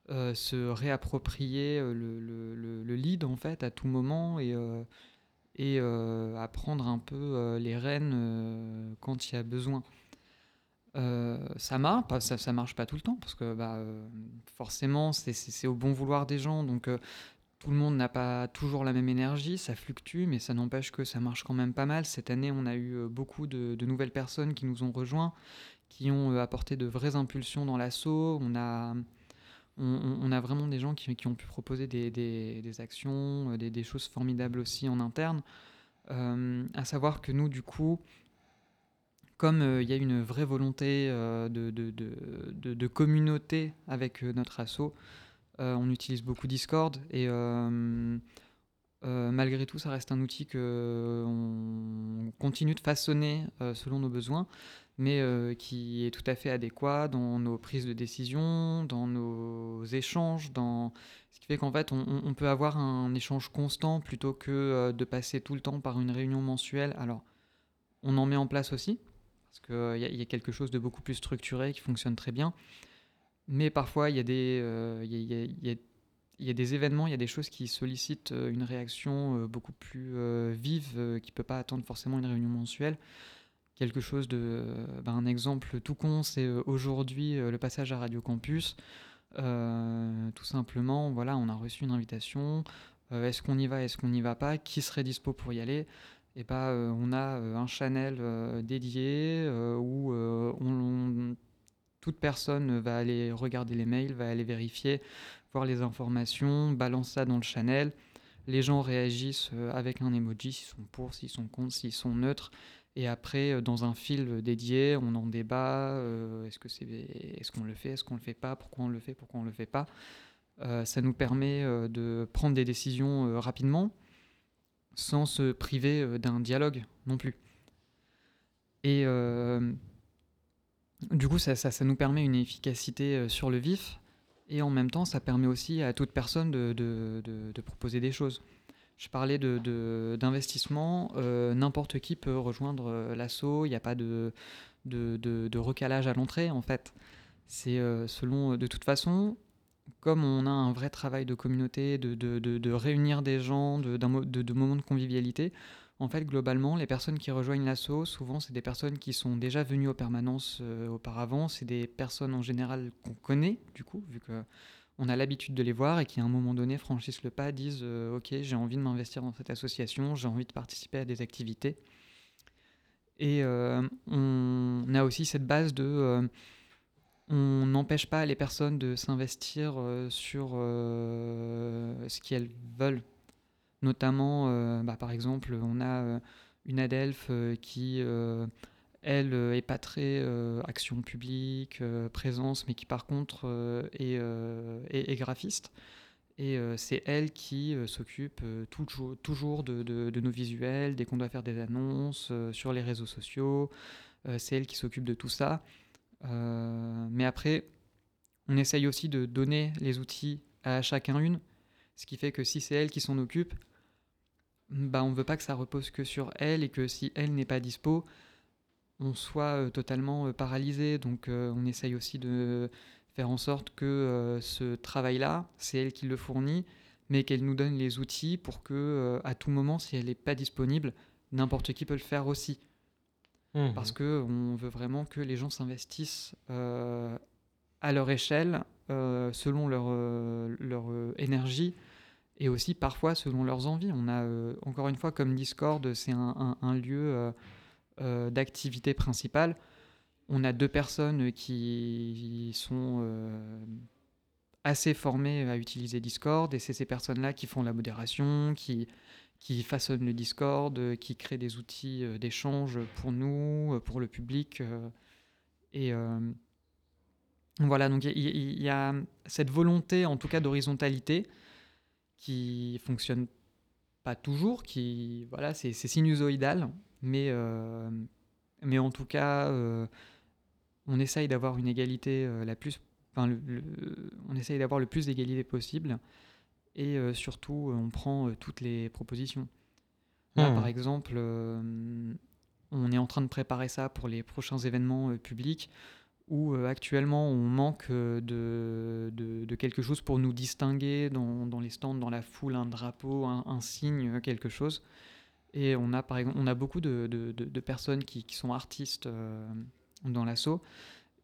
euh, se réapproprier euh, le, le- le- le lead en fait à tout moment et, euh, et euh, à prendre un peu euh, les rênes euh, quand il y a besoin. Ça marche, ça, ça marche pas tout le temps parce que bah, euh, forcément c'est- au bon vouloir des gens donc euh, tout le monde n'a pas toujours la même énergie, ça fluctue mais ça n'empêche que ça marche quand même pas mal. Cette année on a eu euh, beaucoup de, de nouvelles personnes qui nous ont rejoints, qui ont apporté de vraies impulsions dans l'assaut. On a, on, a vraiment des gens qui, qui ont pu proposer des, des- des actions, des, des choses formidables aussi en interne. Euh, à savoir que nous du coup comme euh, il y a une vraie volonté euh, de, communauté avec euh, notre asso, on utilise beaucoup Discord et malgré tout, ça reste un outil que on continue de façonner selon nos besoins, mais qui est tout à fait adéquat dans nos prises de décision, dans nos échanges, dans ce qui fait qu'en fait, on, on- peut avoir un échange constant plutôt que de passer tout le temps par une réunion mensuelle. Alors, on en met en place aussi, parce qu'il y, a- il y a quelque chose de beaucoup plus structuré qui fonctionne très bien. Mais parfois, il y, a des, euh, y y y y événements, il y a des choses qui sollicitent euh, une réaction euh, beaucoup plus euh, vive, euh, qui ne peut pas attendre forcément une réunion mensuelle. Quelque chose de. euh, ben, un exemple tout con, c'est euh, aujourd'hui euh, le passage à Radio Campus. Euh, tout simplement, voilà, on a reçu une invitation. Euh, est-ce qu'on y va, est-ce qu'on n'y va pas? Qui serait dispo pour y aller? Euh, on a euh, un channel euh, dédié où toute personne va aller regarder les mails, va aller vérifier, voir les informations, balance ça dans le channel. Les gens réagissent avec un emoji, s'ils sont pour, s'ils sont contre, s'ils sont neutres. Et après, dans un fil dédié, on en débat. est-ce que c'est, est-ce qu'on le fait, est-ce qu'on le fait pas, pourquoi on le fait, pourquoi on le fait pas. Ça nous permet de prendre des décisions rapidement, sans se priver euh, d'un dialogue non plus. Et euh, du coup, ça, ça- nous permet une efficacité euh, sur le vif, et en même temps, ça permet aussi à toute personne de, de- de- proposer des choses. Je parlais d'investissement, n'importe qui peut rejoindre l'assaut, il n'y a pas de, recalage à l'entrée en fait. C'est selon, de toute façon, comme on a un vrai travail de communauté, de, réunir des gens, de moments de convivialité, en fait, globalement, les personnes qui rejoignent l'assaut, souvent, c'est des personnes qui sont déjà venues aux permanences euh, auparavant. C'est des personnes en général qu'on connaît, du coup, vu que on a l'habitude de les voir et qui, à un moment donné, franchissent le pas, disent euh, Ok, j'ai envie de m'investir dans cette association, j'ai envie de participer à des activités. Et euh, on a aussi cette base de. On n'empêche pas les personnes de s'investir euh, sur euh, ce qu'elles veulent. Notamment, euh, bah, par exemple, on a une euh, qui, elle, est pas très action publique, présence, mais qui par contre est, est- graphiste. Et c'est elle qui s'occupe toujours, toujours de, de- nos visuels, dès qu'on doit faire des annonces sur les réseaux sociaux. C'est elle qui s'occupe de tout ça. Euh, mais après, on essaye aussi de donner les outils à chacun une, ce qui fait que si c'est elle qui s'en occupe, bah on veut pas que ça repose que sur elle et que si elle n'est pas dispo, on soit euh, totalement euh, paralysé. Donc on essaye aussi de faire en sorte que ce travail-là, c'est elle qui le fournit, mais qu'elle nous donne les outils pour que à tout moment, si elle n'est pas disponible, n'importe qui peut le faire aussi Mhm. parce que on veut vraiment que les gens s'investissent euh, à leur échelle, euh, selon leur, euh, leur énergie et aussi parfois selon leurs envies. On a encore une fois comme Discord, c'est un, lieu d'activité principale. On a deux personnes qui sont assez formées à utiliser Discord et c'est ces personnes-là qui font la modération, qui, qui façonnent le Discord, euh, qui créent des outils euh, d'échange pour nous, euh, pour le public. et voilà, donc il y, a cette volonté, en tout cas, d'horizontalité qui fonctionne pas toujours, qui voilà, c'est sinusoïdal, mais mais en tout cas, on essaye d'avoir une égalité la plus, enfin, on essaye d'avoir le plus d'égalité possible, et euh, surtout, euh, on prend euh, toutes les propositions. Là, Mhm. par exemple, on est en train de préparer ça pour les prochains événements publics où euh, actuellement on manque euh, de, de- de quelque chose pour nous distinguer dans, dans les stands, dans la foule, un drapeau, un, un signe, quelque chose. Et on a par exemple, on a beaucoup de, de- personnes qui, qui sont artistes euh, dans l'assaut.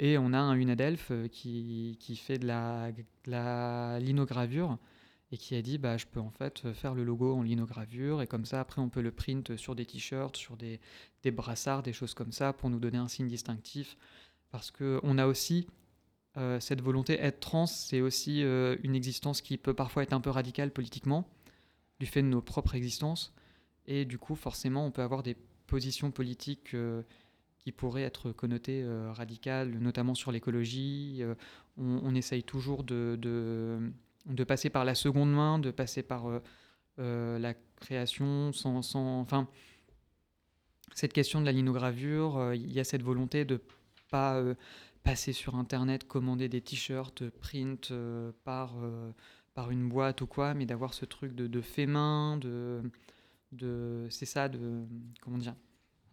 Et on a un Unadelph qui, qui fait de la, de la linogravure et qui a dit bah, je peux en fait faire le logo en linogravure et comme ça après on peut le print sur des t-shirts, sur des, des brassards, des choses comme ça pour nous donner un signe distinctif. Parce qu'on a aussi euh, cette volonté, être trans, c'est aussi euh, une existence qui peut parfois être un peu radicale politiquement, du fait de nos propres existences. Et du coup, forcément, on peut avoir des positions politiques euh, qui pourraient être connotées radicales, notamment sur l'écologie. On, essaye toujours de, de passer par la seconde main, de passer par euh, euh, la création sans, sans- Enfin, cette question de la linogravure, euh, il y a cette volonté de pas passer sur Internet, commander des t-shirts, print par, par une boîte ou quoi, mais d'avoir ce truc de, de fait main, de, de c'est ça, de comment dire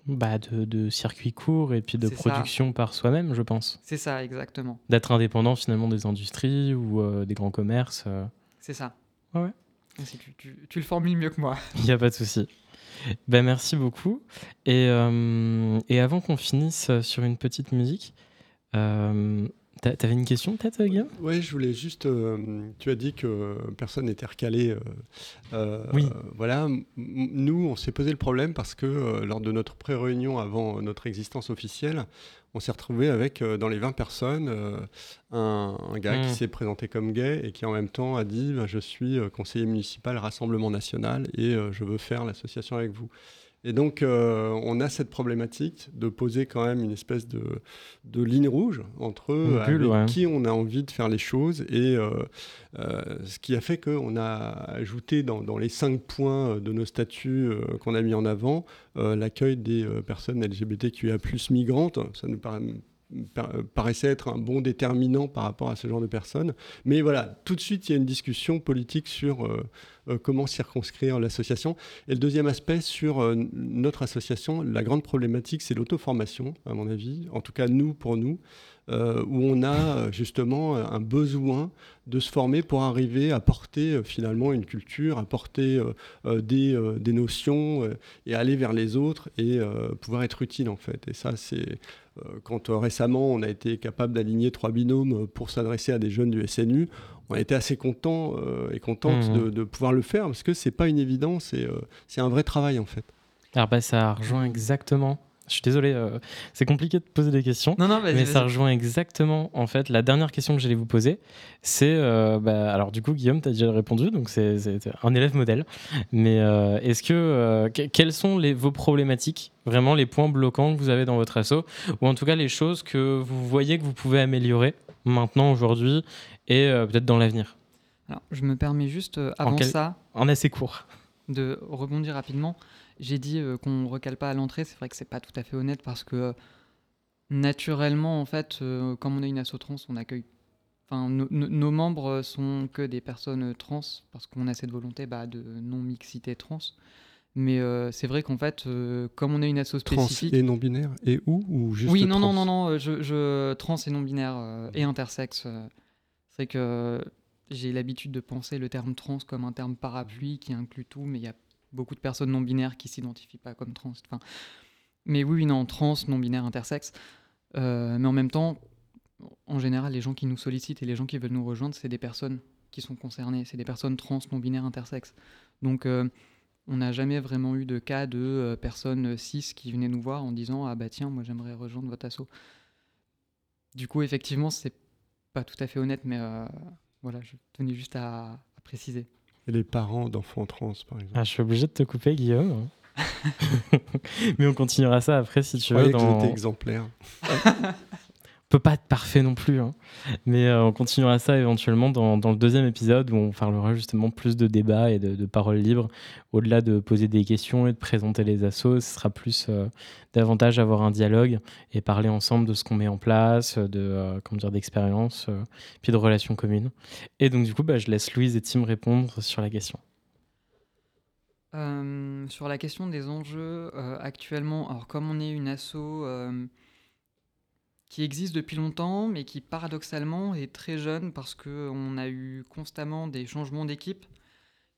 Bah, de, de circuit court et puis de ça. production par soi-même, je pense. C'est ça, exactement. D'être indépendant finalement des industries ou euh, des grands commerces. euh, C'est ça. Ouais. C'est- Tu, tu- tu le formules mieux que moi. Il n'y a pas de souci. Ben, merci beaucoup. Et, euh, et avant qu'on finisse sur une petite musique, T'avais une question peut-être, euh, Guillaume? Oui, je voulais juste. euh, tu as dit que personne n'était recalé. euh, euh, Oui. Voilà. Nous, on s'est posé le problème parce que lors de notre pré-réunion avant notre existence officielle, on s'est retrouvé avec, dans les 20 personnes, un, un gars qui Mm. s'est présenté comme gay et qui en même temps a dit bah, Je suis conseiller municipal Rassemblement National et je veux faire l'association avec vous. Et donc, euh, on a cette problématique de poser quand même une espèce de, de ligne rouge entre Une avec bulle, ouais. qui on a envie de faire les choses. Et euh, euh, ce qui a fait qu'on a ajouté dans, dans les cinq points de nos statuts euh, qu'on a mis en avant euh, l'accueil des euh, personnes LGBTQIA migrantes. Ça nous paraît par- paraissait être un bon déterminant par rapport à ce genre de personnes. Mais voilà, tout de suite, il y a une discussion politique sur euh, euh, comment circonscrire l'association. Et le deuxième aspect sur euh, notre association, la grande problématique, c'est l'auto-formation, à mon avis, en tout cas nous, pour nous, euh, où on a euh, justement euh, un besoin de se former pour arriver à porter euh, finalement une culture, à porter euh, euh, des, euh, des notions euh, et aller vers les autres et euh, pouvoir être utile en fait. Et ça, c'est euh, quand euh, récemment on a été capable d'aligner trois binômes pour s'adresser à des jeunes du SNU, on a été assez content euh, et contente Mhm. de, de pouvoir le faire parce que c'est pas une évidence et euh, c'est un vrai travail en fait. Alors bah ça rejoint exactement. Je suis désolé, euh, c'est compliqué de poser des questions. Non, non, vas-y, mais ça rejoint exactement en fait la dernière question que j'allais vous poser. C'est euh, bah, alors du coup Guillaume, tu as déjà répondu, donc c'est c'est un élève modèle. Mais euh, est-ce que euh, que- quelles sont les, vos problématiques, vraiment les points bloquants que vous avez dans votre asso, ou en tout cas les choses que vous voyez que vous pouvez améliorer maintenant aujourd'hui et euh, peut-être dans l'avenir, Alors, je me permets juste, euh, En avant quel- ça, en assez court. De rebondir rapidement. J'ai dit euh, qu'on recale pas à l'entrée, c'est vrai que c'est pas tout à fait honnête parce que euh, naturellement, en fait, euh, comme on est une asso trans, on accueille. Enfin, no- no- nos membres sont que des personnes trans parce qu'on a cette volonté bah, de non-mixité trans. Mais euh, c'est vrai qu'en fait, comme on est une asso Trans spécifique. et non binaire et où ou juste Oui, non, non, trans non, non, je, je- trans et non-binaire et intersexe. c'est que euh, j'ai l'habitude de penser le terme trans comme un terme parapluie qui inclut tout, mais il y a beaucoup de personnes non-binaires qui s'identifient pas comme trans. Enfin, mais oui, non, trans, non-binaire, intersexe. Euh, mais en même temps, en général, les gens qui nous sollicitent et les gens qui veulent nous rejoindre, c'est des personnes qui sont concernées, c'est des personnes trans, non-binaires, intersexes. Donc, euh, on n'a jamais vraiment eu de cas de euh, personnes cis qui venaient nous voir en disant Ah bah tiens, moi j'aimerais rejoindre votre asso. Du coup, effectivement, c'est pas tout à fait honnête, mais voilà, je tenais juste à, à préciser. Et les parents d'enfants trans par exemple. Ah, je suis obligé de te couper, Guillaume. Mais on continuera ça après si tu Je veux. que dans- j'étais exemplaire. Peut pas être parfait non plus, hein. mais euh, on continuera ça éventuellement dans, le deuxième épisode où on parlera justement plus de débats et de, de paroles libres. Au-delà de poser des questions et de présenter les assos, ce sera plus euh, davantage avoir un dialogue et parler ensemble de ce qu'on met en place, de euh, comment dire d'expérience, puis de relations communes. Et donc du coup, bah, je laisse Louise et Tim répondre sur la question. Sur la question des enjeux, actuellement, alors comme on est une asso qui existe depuis longtemps, mais qui paradoxalement est très jeune parce qu'on a eu constamment des changements d'équipe,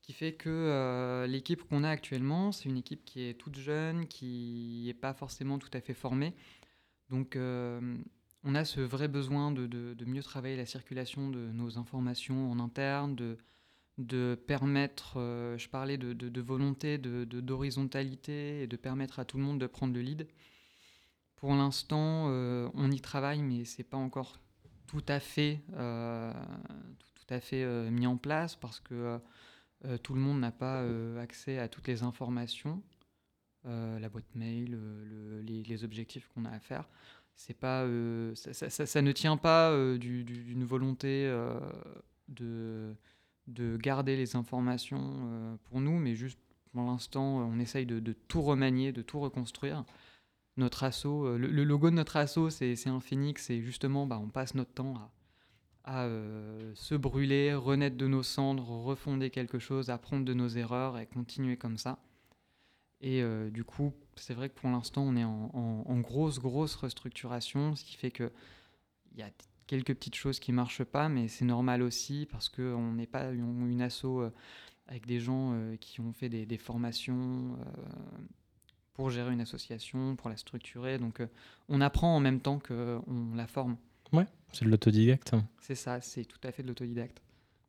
qui fait que euh, l'équipe qu'on a actuellement, c'est une équipe qui est toute jeune, qui n'est pas forcément tout à fait formée. Donc euh, on a ce vrai besoin de, mieux travailler la circulation de nos informations en interne, de, permettre, euh, je parlais de, volonté, d'horizontalité et de permettre à tout le monde de prendre le lead. Pour l'instant, euh, on y travaille, mais c'est pas encore tout à fait, euh, tout, à fait euh, mis en place parce que tout le monde n'a pas accès à toutes les informations, la boîte mail, le- les, objectifs qu'on a à faire. C'est pas, ça, ça- ne tient pas du- du- d'une volonté de, de garder les informations pour nous, mais juste pour l'instant, on essaye de tout remanier, de tout reconstruire. Notre assaut, euh, le, logo de notre assaut, c'est un phénix, et justement, bah, on passe notre temps à, à, euh, se brûler, renaître de nos cendres, refonder quelque chose, apprendre de nos erreurs et continuer comme ça. Et euh, du coup, c'est vrai que pour l'instant, on est en, en- grosse, grosse restructuration, ce qui fait que il y a quelques petites choses qui marchent pas, mais c'est normal aussi parce qu'on n'est pas une, une asso avec des gens qui ont fait des, formations pour gérer une association, pour la structurer. Donc, euh, on apprend en même temps qu'on la forme. Ouais, c'est de l'autodidacte. C'est ça, c'est tout à fait de l'autodidacte.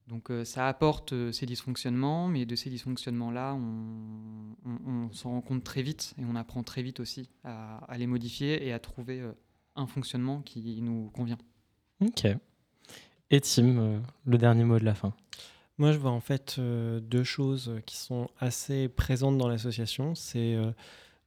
Donc euh, ça apporte euh, ces dysfonctionnements, mais de ces dysfonctionnements-là, on, on- on s'en rend compte très vite et on apprend très vite aussi à, à les modifier et à trouver euh, un fonctionnement qui nous convient. Ok. Et Tim, euh, le dernier mot de la fin. Moi, je vois en fait euh, deux choses qui sont assez présentes dans l'association. C'est euh,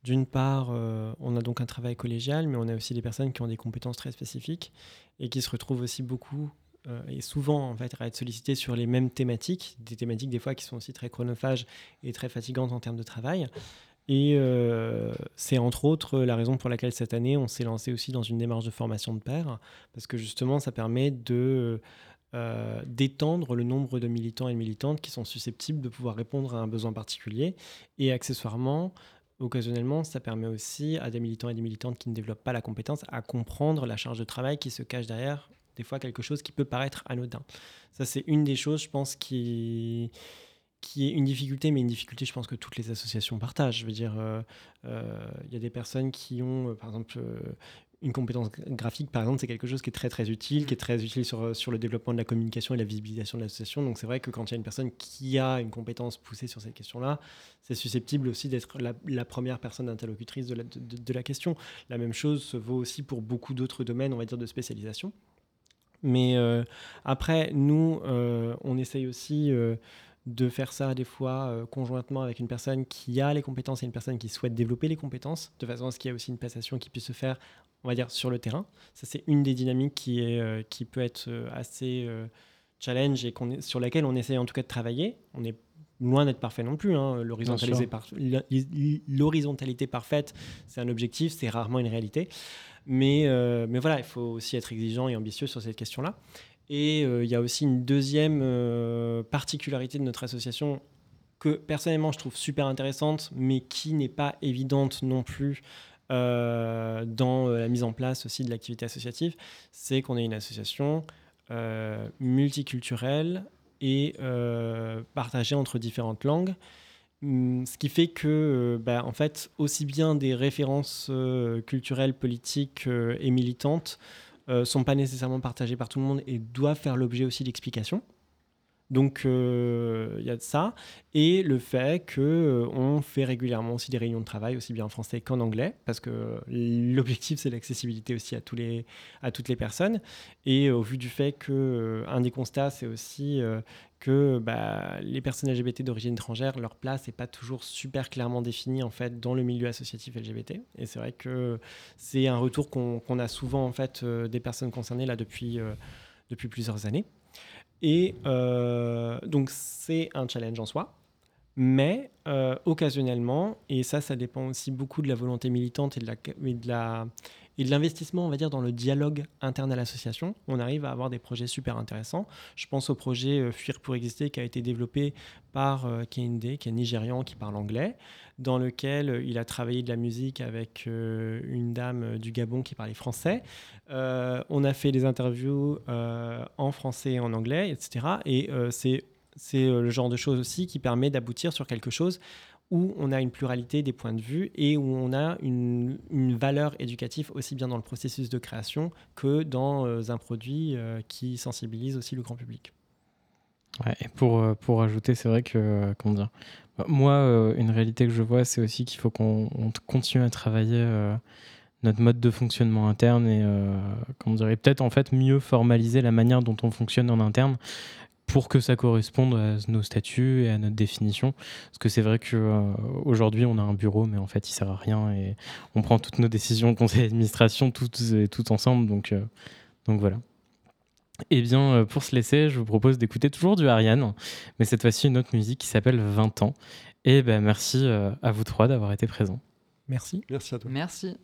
d'une part, euh, on a donc un travail collégial, mais on a aussi des personnes qui ont des compétences très spécifiques et qui se retrouvent aussi beaucoup euh, et souvent en à être sollicitées sur les mêmes thématiques, des thématiques des fois qui sont aussi très chronophages et très fatigantes en termes de travail. Et euh, c'est entre autres la raison pour laquelle cette année on s'est lancé aussi dans une démarche de formation de pairs, parce que justement ça permet de d'étendre le nombre de militants et de militantes qui sont susceptibles de pouvoir répondre à un besoin particulier. Et accessoirement, occasionnellement, ça permet aussi à des militants et des militantes qui ne développent pas la compétence à comprendre la charge de travail qui se cache derrière des fois quelque chose qui peut paraître anodin. Ça, c'est une des choses, je pense, qui qui est une difficulté, mais une difficulté, je pense que toutes les associations partagent. Je veux dire, euh, euh, il y a des personnes qui ont, euh, par exemple, une compétence gra- graphique, par exemple, c'est quelque chose qui est très très utile, qui est très utile sur, euh, sur le développement de la communication et la visibilisation de l'association. Donc c'est vrai que quand il y a une personne qui a une compétence poussée sur cette question-là, c'est susceptible aussi d'être la, première personne interlocutrice de la, de- la question. La même chose se vaut aussi pour beaucoup d'autres domaines, on va dire, de spécialisation. Mais euh, après, nous, euh, on essaye aussi de faire ça des fois euh, conjointement avec une personne qui a les compétences et une personne qui souhaite développer les compétences, de façon à ce qu'il y ait aussi une passation qui puisse se faire, on va dire, sur le terrain. Ça, c'est une des dynamiques qui, est, euh, qui peut être euh, assez euh, challenge et qu'on sur laquelle on essaie en tout cas de travailler. On est loin d'être parfait non plus. hein. Par- L'horizontalité parfaite, c'est un objectif, c'est rarement une réalité. Mais, mais voilà, il faut aussi être exigeant et ambitieux sur cette question-là. Et euh, il y a aussi une deuxième euh, particularité de notre association que personnellement je trouve super intéressante, mais qui n'est pas évidente non plus euh, dans la mise en place aussi de l'activité associative, c'est qu'on est une association multiculturelle et partagée entre différentes langues. Hum, Ce qui fait que, bah, en fait, aussi bien des références culturelles, politiques et militantes euh, sont pas nécessairement partagées par tout le monde et doivent faire l'objet aussi d'explications. Donc euh, il y a de ça et le fait que euh, on fait régulièrement aussi des réunions de travail aussi bien en français qu'en anglais parce que l'objectif c'est l'accessibilité aussi à tous les à toutes les personnes et au vu du fait que un des constats c'est aussi que bah, les personnes LGBT d'origine étrangère leur place n'est pas toujours super clairement définie en fait dans le milieu associatif LGBT et c'est vrai que c'est un retour qu'on a souvent en fait euh, des personnes concernées là depuis euh, plusieurs années et euh, donc, c'est un challenge en soi. Mais occasionnellement, et ça, ça dépend aussi beaucoup de la volonté militante et de la- et l'investissement, on va dire, dans le dialogue interne à l'association, on arrive à avoir des projets super intéressants. Je pense au projet euh, Fuir pour exister qui a été développé par euh, Kehinde, qui est nigérian, qui parle anglais, dans lequel euh, il a travaillé de la musique avec une dame du Gabon qui parlait français. On a fait des interviews en français et en anglais, etc. Et c'est c'est le genre de choses aussi qui permet d'aboutir sur quelque chose où on a une pluralité des points de vue et où on a une, valeur éducative aussi bien dans le processus de création que dans euh, un produit euh, qui sensibilise aussi le grand public. Pour, euh, pour ajouter, c'est vrai que, comment dire, bah, moi, une réalité que je vois, c'est aussi qu'il faut qu'on continue à travailler notre mode de fonctionnement interne et, comment dire, peut-être en fait mieux formaliser la manière dont on fonctionne en interne pour que ça corresponde à nos statuts et à notre définition. Parce que c'est vrai qu'aujourd'hui, on a un bureau, mais en fait, il sert à rien et on prend toutes nos décisions au conseil d'administration toutes et tout ensemble. Donc, euh, donc voilà. Eh bien, euh, pour se laisser, je vous propose d'écouter toujours du Ariane, mais cette fois-ci une autre musique qui s'appelle 20 ans. Et ben, merci euh, à vous trois d'avoir été présents. Merci. Merci à toi. Merci.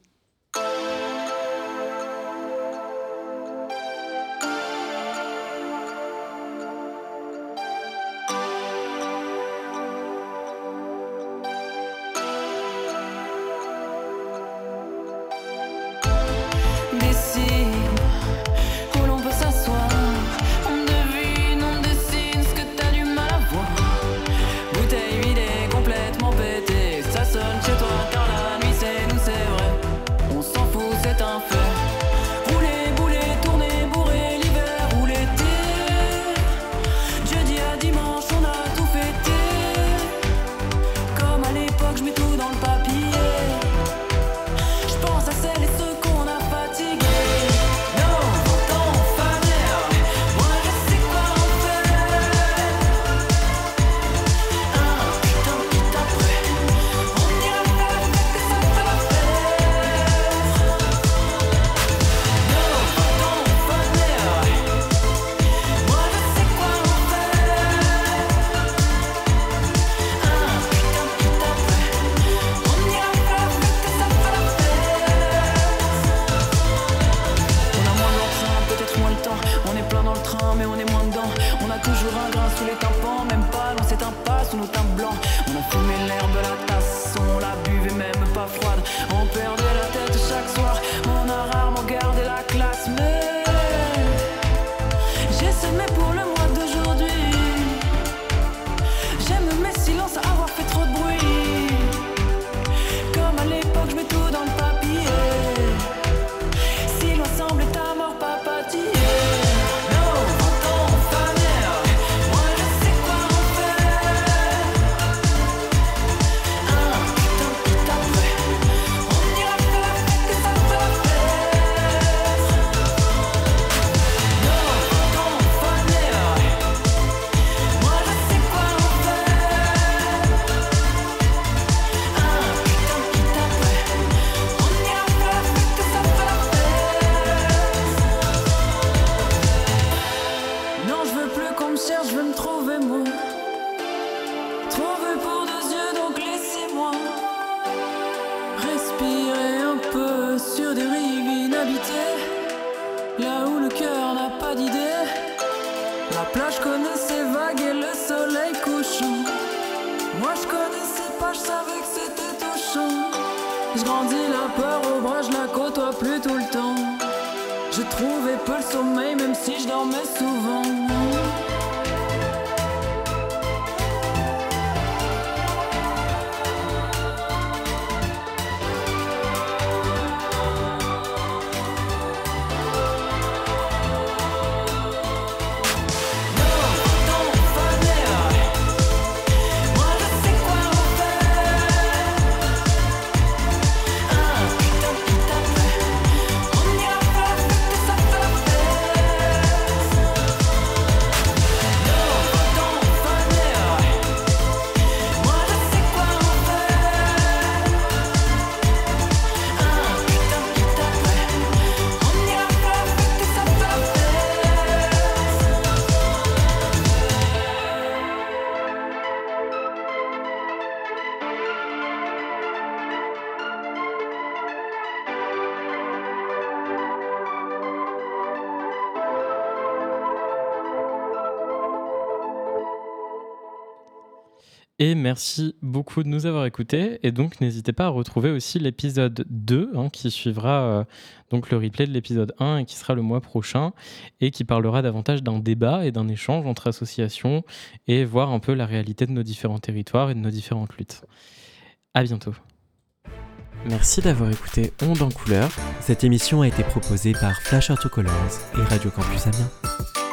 La plage connaît ses vagues et le soleil couchant. Moi je connaissais pas, je savais que c'était touchant. Je grandis la peur au bras, je la côtoie plus tout le temps. Je trouvais peu le sommeil, même si je dormais souvent. Et merci beaucoup de nous avoir écoutés. Et donc, n'hésitez pas à retrouver aussi l'épisode 2 hein, qui suivra euh, donc le replay de l'épisode 1 et qui sera le mois prochain et qui parlera davantage d'un débat et d'un échange entre associations et voir un peu la réalité de nos différents territoires et de nos différentes luttes. À bientôt. Merci d'avoir écouté Onde en couleur. Cette émission a été proposée par Flash to Colors et Radio Campus Amiens.